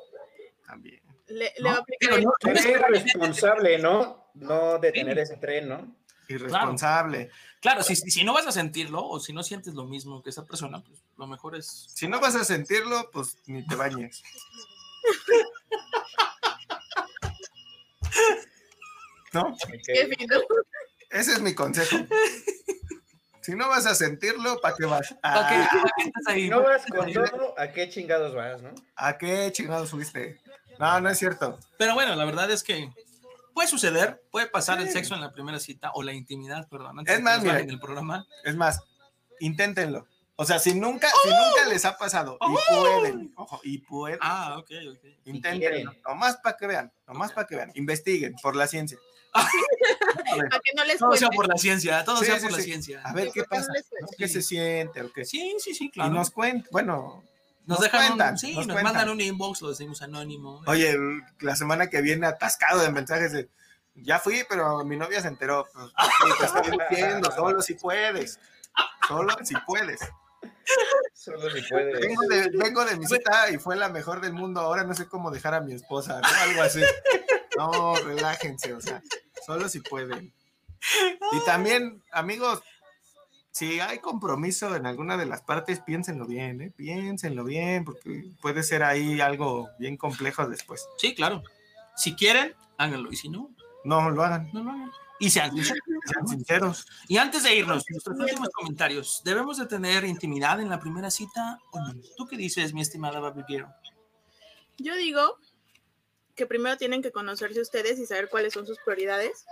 También. Le, ¿No? Pero no, eres responsable, ¿no? No de tener ese tren, ¿no? irresponsable. Claro, si, si, no vas a sentirlo o si no sientes lo mismo que esa persona, pues lo mejor es... Si no vas a sentirlo, pues ni te bañes. <laughs> ¿No? Ese es mi consejo. Si no vas a sentirlo, ¿para qué vas? Ah, si no vas con todo, ¿a qué chingados vas, no? ¿A qué chingados fuiste? No, no es cierto. Pero bueno, la verdad es que puede suceder, puede pasar el sexo en la primera cita o la intimidad, perdón. es más, en el programa. Es más, inténtenlo. O sea, si nunca, si ¡Oh! nunca les ha pasado y ¡Oh! pueden, ojo, y pueden. Ah, ok, ok. Inténtenlo. Nomás para que vean, nomás para que vean. Investiguen por la ciencia. <laughs> para que no les todo sea por la ciencia, todo sea por la ciencia. A ver qué pasa, qué se siente o qué. Sí, sí, sí, claro. Y nos cuentan, bueno, nos, dejan cuentan, sí, nos, mandan un inbox, lo decimos anónimo. Oye, la semana que viene atascado de mensajes de ya fui, pero mi novia se enteró. Pues, <laughs> te estoy diciendo, solo si puedes. Solo si puedes. Solo si puedes. Vengo de, mi cita y fue la mejor del mundo. Ahora no sé cómo dejar a mi esposa, ¿no? Algo así. No, relájense, o sea, solo si pueden. Y también, amigos, si hay compromiso en alguna de las partes, piénsenlo bien, ¿eh? Piénsenlo bien, porque puede ser ahí algo bien complejo después. Sí, claro. Si quieren, háganlo. Y si no, no lo hagan. No lo hagan. Y sean, sinceros. Y antes de irnos, nuestros últimos comentarios. ¿Debemos de tener intimidad en la primera cita o no? ¿Tú qué dices, mi estimada Babiquero? Yo digo que primero tienen que conocerse ustedes y saber cuáles son sus prioridades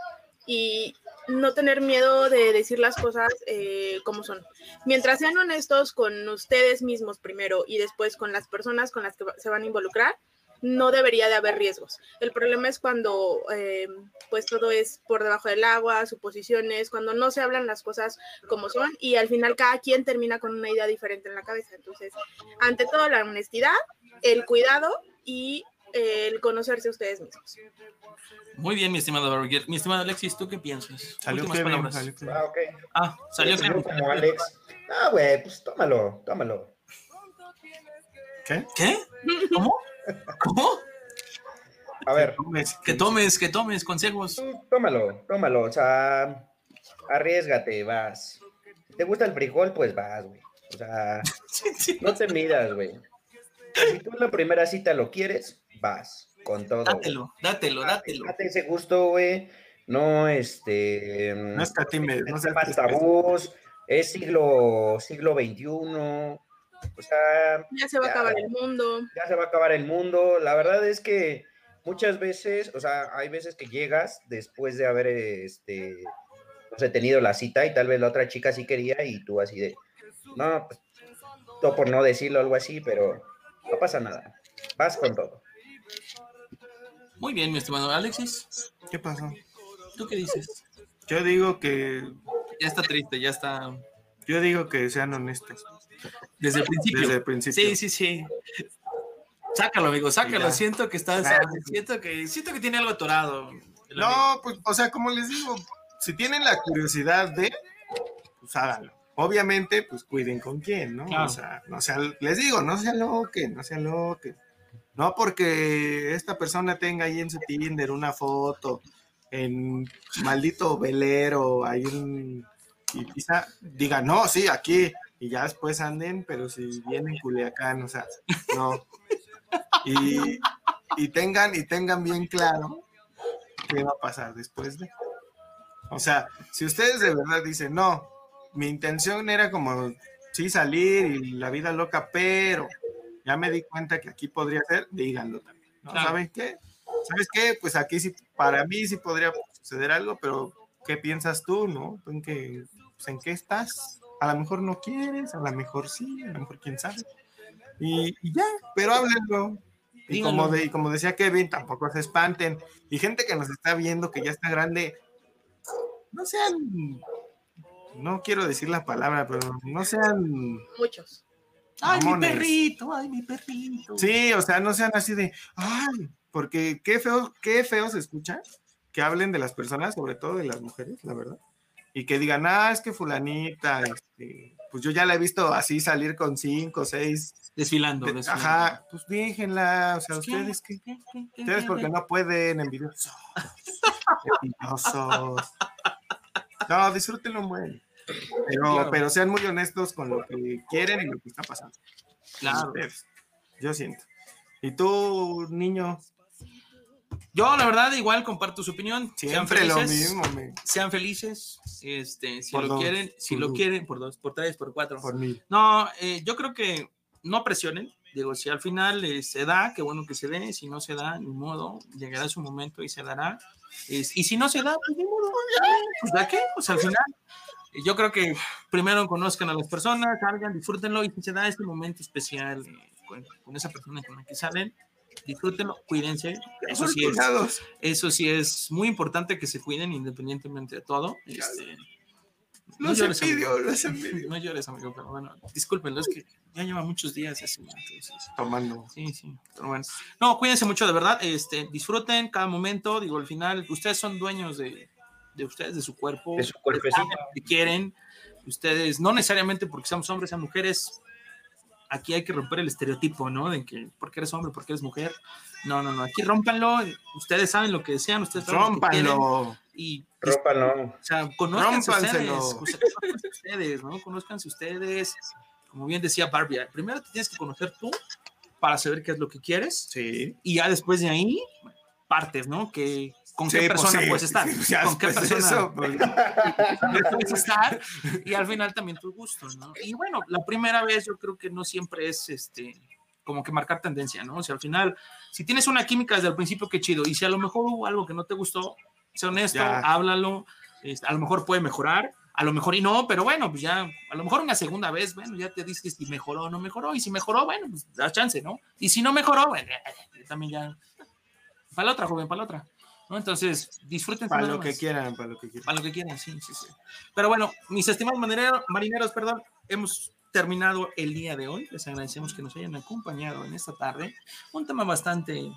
y no tener miedo de decir las cosas eh, como son. Mientras sean honestos con ustedes mismos primero y después con las personas con las que se van a involucrar, no debería de haber riesgos. El problema es cuando eh, pues todo es por debajo del agua, suposiciones, cuando no se hablan las cosas como son y al final cada quien termina con una idea diferente en la cabeza. Entonces, ante todo la honestidad, el cuidado y el conocerse ustedes mismos. Muy bien, mi estimado Barrier. Mi estimado Alexis, ¿tú qué piensas? Salió Últimas palabras. Salió ah. Ah, salió como Alex. Ah, güey, pues tómalo, tómalo. ¿Qué? ¿Qué? ¿Cómo? ¿Cómo? A ver. Que tomes, que tomes consejos. Tómalo, tómalo. O sea, arriesgate, vas. Si te gusta el frijol, pues vas, güey. O sea, <laughs> no te midas, güey. Si tú en la primera cita lo quieres, vas con todo. Dátelo, dátelo, dátelo. Date ese gusto, güey. No, este. No escatimes, no seas más tabús. Es siglo, siglo XXI. O sea. Ya se va a acabar el mundo. Ya se va a acabar el mundo. La verdad es que muchas veces, o sea, hay veces que llegas después de haber, este, no sé, tenido la cita y tal vez la otra chica sí quería y tú así de, no, pues, todo por no decirlo algo así, pero no pasa nada. Vas con todo. Muy bien, mi estimado Alexis. ¿Qué pasó? ¿Tú qué dices? Yo digo que... Ya está triste, ya está... Yo digo que sean honestos. Desde el principio. Desde el principio. Sí, sí, sí. Sácalo, amigo, sácalo. Siento que estás. Siento que, siento que tiene algo atorado. No, pues, o sea, como les digo, si tienen la curiosidad de, pues háganlo. Obviamente, pues cuiden con quién, ¿no? O sea, no sea, les digo, no sea loque, no sea loque. No porque esta persona tenga ahí en su Tinder una foto en maldito velero, ahí un, y quizá diga, no, sí, aquí, y ya después anden, pero si vienen Culiacán, o sea, no. Y, y, tengan, y tengan bien claro qué va a pasar después de. O sea, si ustedes de verdad dicen, no, mi intención era como, sí, salir y la vida loca, pero ya me di cuenta que aquí podría ser, díganlo también. ¿no? ¿Saben qué? ¿Sabes qué? Pues aquí sí, para mí sí podría suceder algo, pero ¿qué piensas tú, no? ¿En qué, pues, ¿en qué estás? A lo mejor no quieres, a lo mejor sí, a lo mejor quién sabe. Y, ya, pero háblenlo. Y como, de, como decía Kevin, tampoco se espanten. Y gente que nos está viendo, que ya está grande, no sean, no quiero decir la palabra, pero no sean... Muchos. Ay, mi perrito, ay, mi perrito. Sí, o sea, no sean así de, ay, porque qué feo, qué feo se escucha que hablen de las personas, sobre todo de las mujeres, la verdad y que digan, ah, es que fulanita, este, pues yo ya la he visto así salir con cinco, seis. Desfilando, Ajá, pues déjenla, o sea, ustedes que, ustedes porque no pueden, envidiosos, envidiosos. No, disfrútenlo muy. Pero, pero sean muy honestos con lo que quieren y lo que está pasando. Claro. Yo siento. ¿Y tú, niño? Yo, la verdad, igual comparto su opinión. Siempre sean felices, lo mismo. Sean felices. Este, si lo quieren, si lo quieren, por dos, por tres, por cuatro. Por mil. No, eh, yo creo que no presionen. Digo, si al final eh, se da, qué bueno que se dé. Si no se da, ni modo, llegará su momento y se dará. y si no se da, pues ni modo, pues ¿de qué? Pues al final. Yo creo que primero conozcan a las personas, salgan, disfrútenlo y si se da este momento especial eh, con, con esa persona con la que salen, disfrútenlo, cuídense. Eso sí, es, eso sí es muy importante que se cuiden independientemente de todo. Este, no, llores, amigo. No llores, amigo, pero bueno, discúlpenlo, es que ya lleva muchos días así. Entonces, Tomando. Sí, sí, pero bueno. No, cuídense mucho, de verdad. Este, disfruten cada momento. Digo, al final, ustedes son dueños de, de ustedes, de su cuerpo. De su cuerpecito. Que quieren. Ustedes, no necesariamente porque seamos hombres, sean mujeres, aquí hay que romper el estereotipo, ¿no? De que porque eres hombre, porque eres mujer. No, no, no, aquí rómpanlo. Ustedes saben lo que desean, ustedes saben Rómpanlo. y rómpanlo. O sea, conozcanse ustedes, ustedes, ¿no? Conozcanse ustedes. Como bien decía Barbie, primero te tienes que conocer tú para saber qué es lo que quieres. Sí. Y ya después de ahí partes, ¿no? Que con qué pues persona puedes estar, con qué persona pues. <laughs> puedes estar y al final también tu gusto, ¿no? Y bueno, la primera vez yo creo que no siempre es este como que marcar tendencia, ¿no? O sea, al final, si tienes una química desde el principio, qué chido, y si a lo mejor hubo algo que no te gustó, sé honesto, háblalo, este, a lo mejor puede mejorar, a lo mejor y no, pero bueno, pues ya, a lo mejor una segunda vez, bueno, ya te dices si mejoró o no mejoró, y si mejoró, bueno, pues da chance, ¿no? Y si no mejoró, bueno, también ya, para la otra, joven, para la otra. Entonces, disfruten. Para lo que quieran, para lo que quieran. Para lo que quieran, sí, sí, sí. Pero bueno, mis estimados marineros, marineros, perdón, hemos terminado el día de hoy. Les agradecemos que nos hayan acompañado en esta tarde. Un tema bastante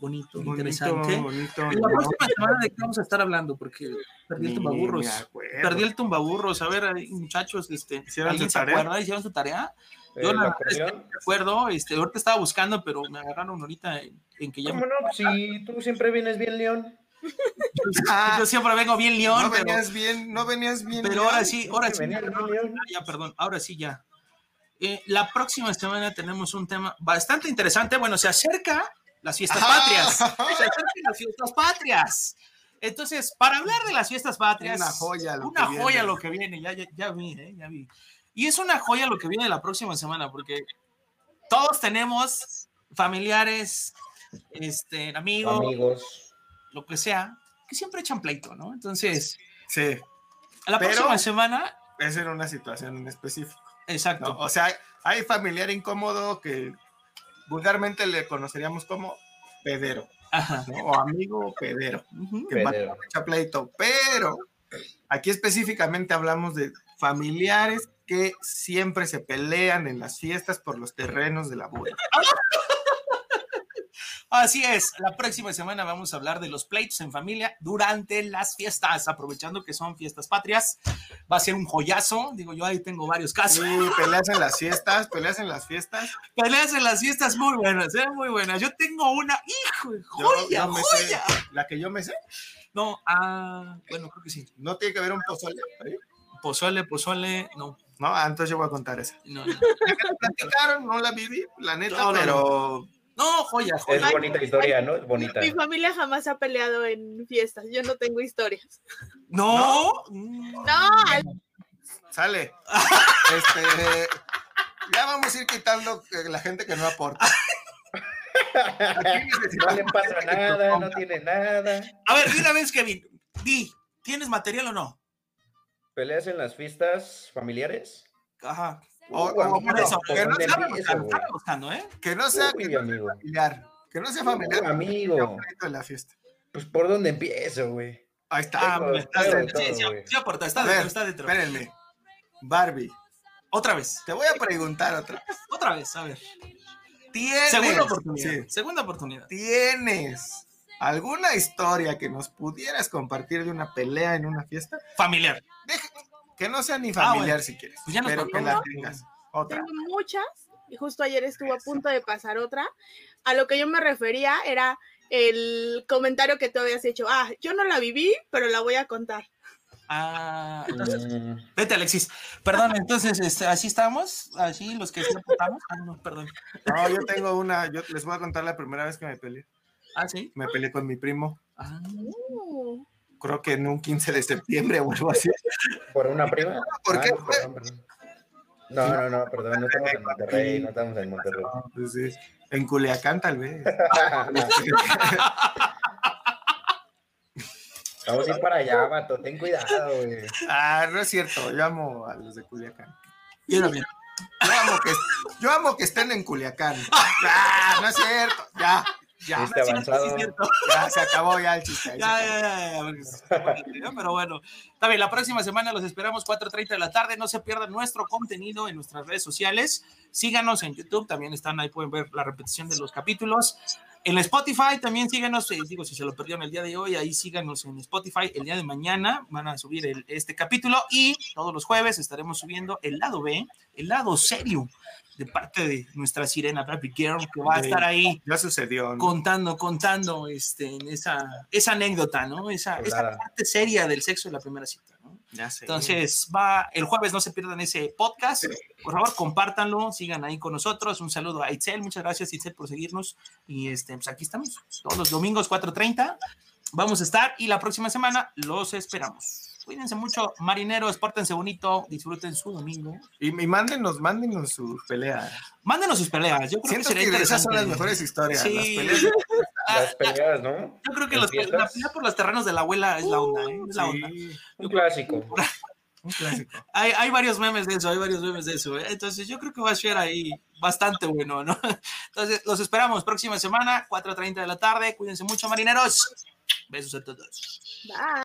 bonito, interesante. Bonito, la próxima semana de qué vamos a estar hablando, porque perdí el tumbaburros. Perdí el tumbaburros. A ver, muchachos, este, ¿alguien se acuerda? ¿Hicieron su tarea? Yo eh, no me acuerdo, este, ahorita estaba buscando, pero me agarraron ahorita en, que ya. ¿Cómo no? Si tú siempre vienes bien, León. Ah, yo siempre vengo bien León. No venías bien, no venías bien. Pero ahora sí, ahora sí. ya, perdón, ahora sí ya. Eh, la próxima semana tenemos un tema bastante interesante. Bueno, se acerca las fiestas patrias. Se acercan las fiestas patrias. Entonces, para hablar de las fiestas patrias, una joya lo, una que, joya viene. lo que viene. Ya, ya, ya vi, ¿eh? ya vi. Y es una joya lo que viene la próxima semana, porque todos tenemos familiares, este, amigos, amigos, lo que sea, que siempre echan pleito, ¿no? Entonces, sí. La próxima semana. Es en una situación en específico. Exacto. O sea, hay familiar incómodo que vulgarmente le conoceríamos como pedero. Ajá. O amigo pedero. que pedero. echa pleito. Pero aquí específicamente hablamos de familiares que siempre se pelean en las fiestas por los terrenos de la boda. <laughs> Así es, la próxima semana vamos a hablar de los pleitos en familia durante las fiestas, aprovechando que son fiestas patrias. Va a ser un joyazo, digo yo ahí tengo varios casos. Sí, peleas en las fiestas, peleas en las fiestas. Peleas en las fiestas muy buenas, ¿eh? muy buenas. Yo tengo una, hijo, joya, joya. ¿La que yo me sé? No, ah, bueno, creo que sí. ¿No tiene que haber un pozole? Pozole, pozole, no. No, ah, entonces yo voy a contar esa. No, no. <laughs> platicaron, no la viví, la neta, pero... No, joya, joya. Es bonita historia, ¿no? Es bonita. Mi familia jamás ha peleado en fiestas. Yo no tengo historias. No. No. Sale. <laughs> este, ya vamos a ir quitando la gente que no aporta. no le pasa <laughs> nada, no tiene nada. A ver, una vez, Kevin, di, ¿tienes material o no? ¿Peleas en las fiestas familiares? Ajá. O, eso, que, no sea, buscando, ¿eh? que no sea familiar. Que no sea familiar. amigo. De la fiesta. Pues por dónde empiezo, güey. Ahí está. Ah, está dentro. Sí, sí, aporta, está dentro, está dentro. Espérenme. Barbie. Otra vez. Te voy a preguntar otra vez. Otra vez, a ver. ¿Tienes? Segunda oportunidad. Segunda oportunidad. ¿Tienes alguna historia que nos pudieras compartir de una pelea en una fiesta? Familiar. que no sea ni ah, familiar si quieres, pues pero que la tengas. Otra. Tengo muchas y justo ayer estuvo a punto de pasar otra. A lo que yo me refería era el comentario que tú habías hecho. Ah, yo no la viví, pero la voy a contar. Ah, mm. vete Alexis. Perdón, entonces, este, así estamos, así los que estamos. Ah, no, perdón. No, yo tengo una, yo les voy a contar la primera vez que me peleé. Ah, sí. Me peleé con mi primo. Ah. Creo que en un 15 de septiembre o algo así. ¿Por una prima? <laughs> ¿Por qué? No, no, no, perdón, no estamos en Monterrey, no estamos en Monterrey. Pues sí, en Culiacán tal vez. Vamos a ir para allá, vato, ten cuidado, güey. Ah, no es cierto, yo amo a los de Culiacán. Yo también. Yo amo que, yo amo que estén en Culiacán. <laughs> Ah, no es cierto, ya. Ya, ya se acabó ya el chiste. Ya, ya, ya, Pero bueno, también la próxima semana los esperamos 4.30 de la tarde. No se pierdan nuestro contenido en nuestras redes sociales. Síganos en YouTube, también están ahí, pueden ver la repetición de los capítulos. En Spotify también síganos, eh, digo, si se lo perdieron el día de hoy, ahí síganos en Spotify. El día de mañana van a subir este capítulo y todos los jueves estaremos subiendo el lado B, el lado serio de parte de nuestra sirena Baby Girl, que va a estar ahí. Ya sucedió. Contando, contando este, esa, esa anécdota, ¿no? Esa, esa parte seria del sexo de la primera cita. Entonces, va el jueves, no se pierdan ese podcast. Por favor, compártanlo, sigan ahí con nosotros. Un saludo a Itzel, muchas gracias Itzel por seguirnos. Y este, pues aquí estamos, todos los domingos 4.30. Vamos a estar y la próxima semana los esperamos. Cuídense mucho, marineros, pórtense bonito, disfruten su domingo. Y, y mándenos, mándenos sus peleas. Mándenos sus peleas. Yo creo que, sería esas son las mejores historias. Las peleas. <laughs> las peleas, ¿no? Yo creo que los, la pelea por los terrenos de la abuela es la onda, ¿eh? Es la onda. Un clásico. <laughs> Un clásico. Hay, hay, varios memes de eso, hay varios memes de eso. ¿eh? Entonces, yo creo que va a ser ahí bastante bueno, ¿no? <laughs> Entonces, los esperamos próxima semana, 4.30 de la tarde. Cuídense mucho, marineros. Besos a todos. Bye.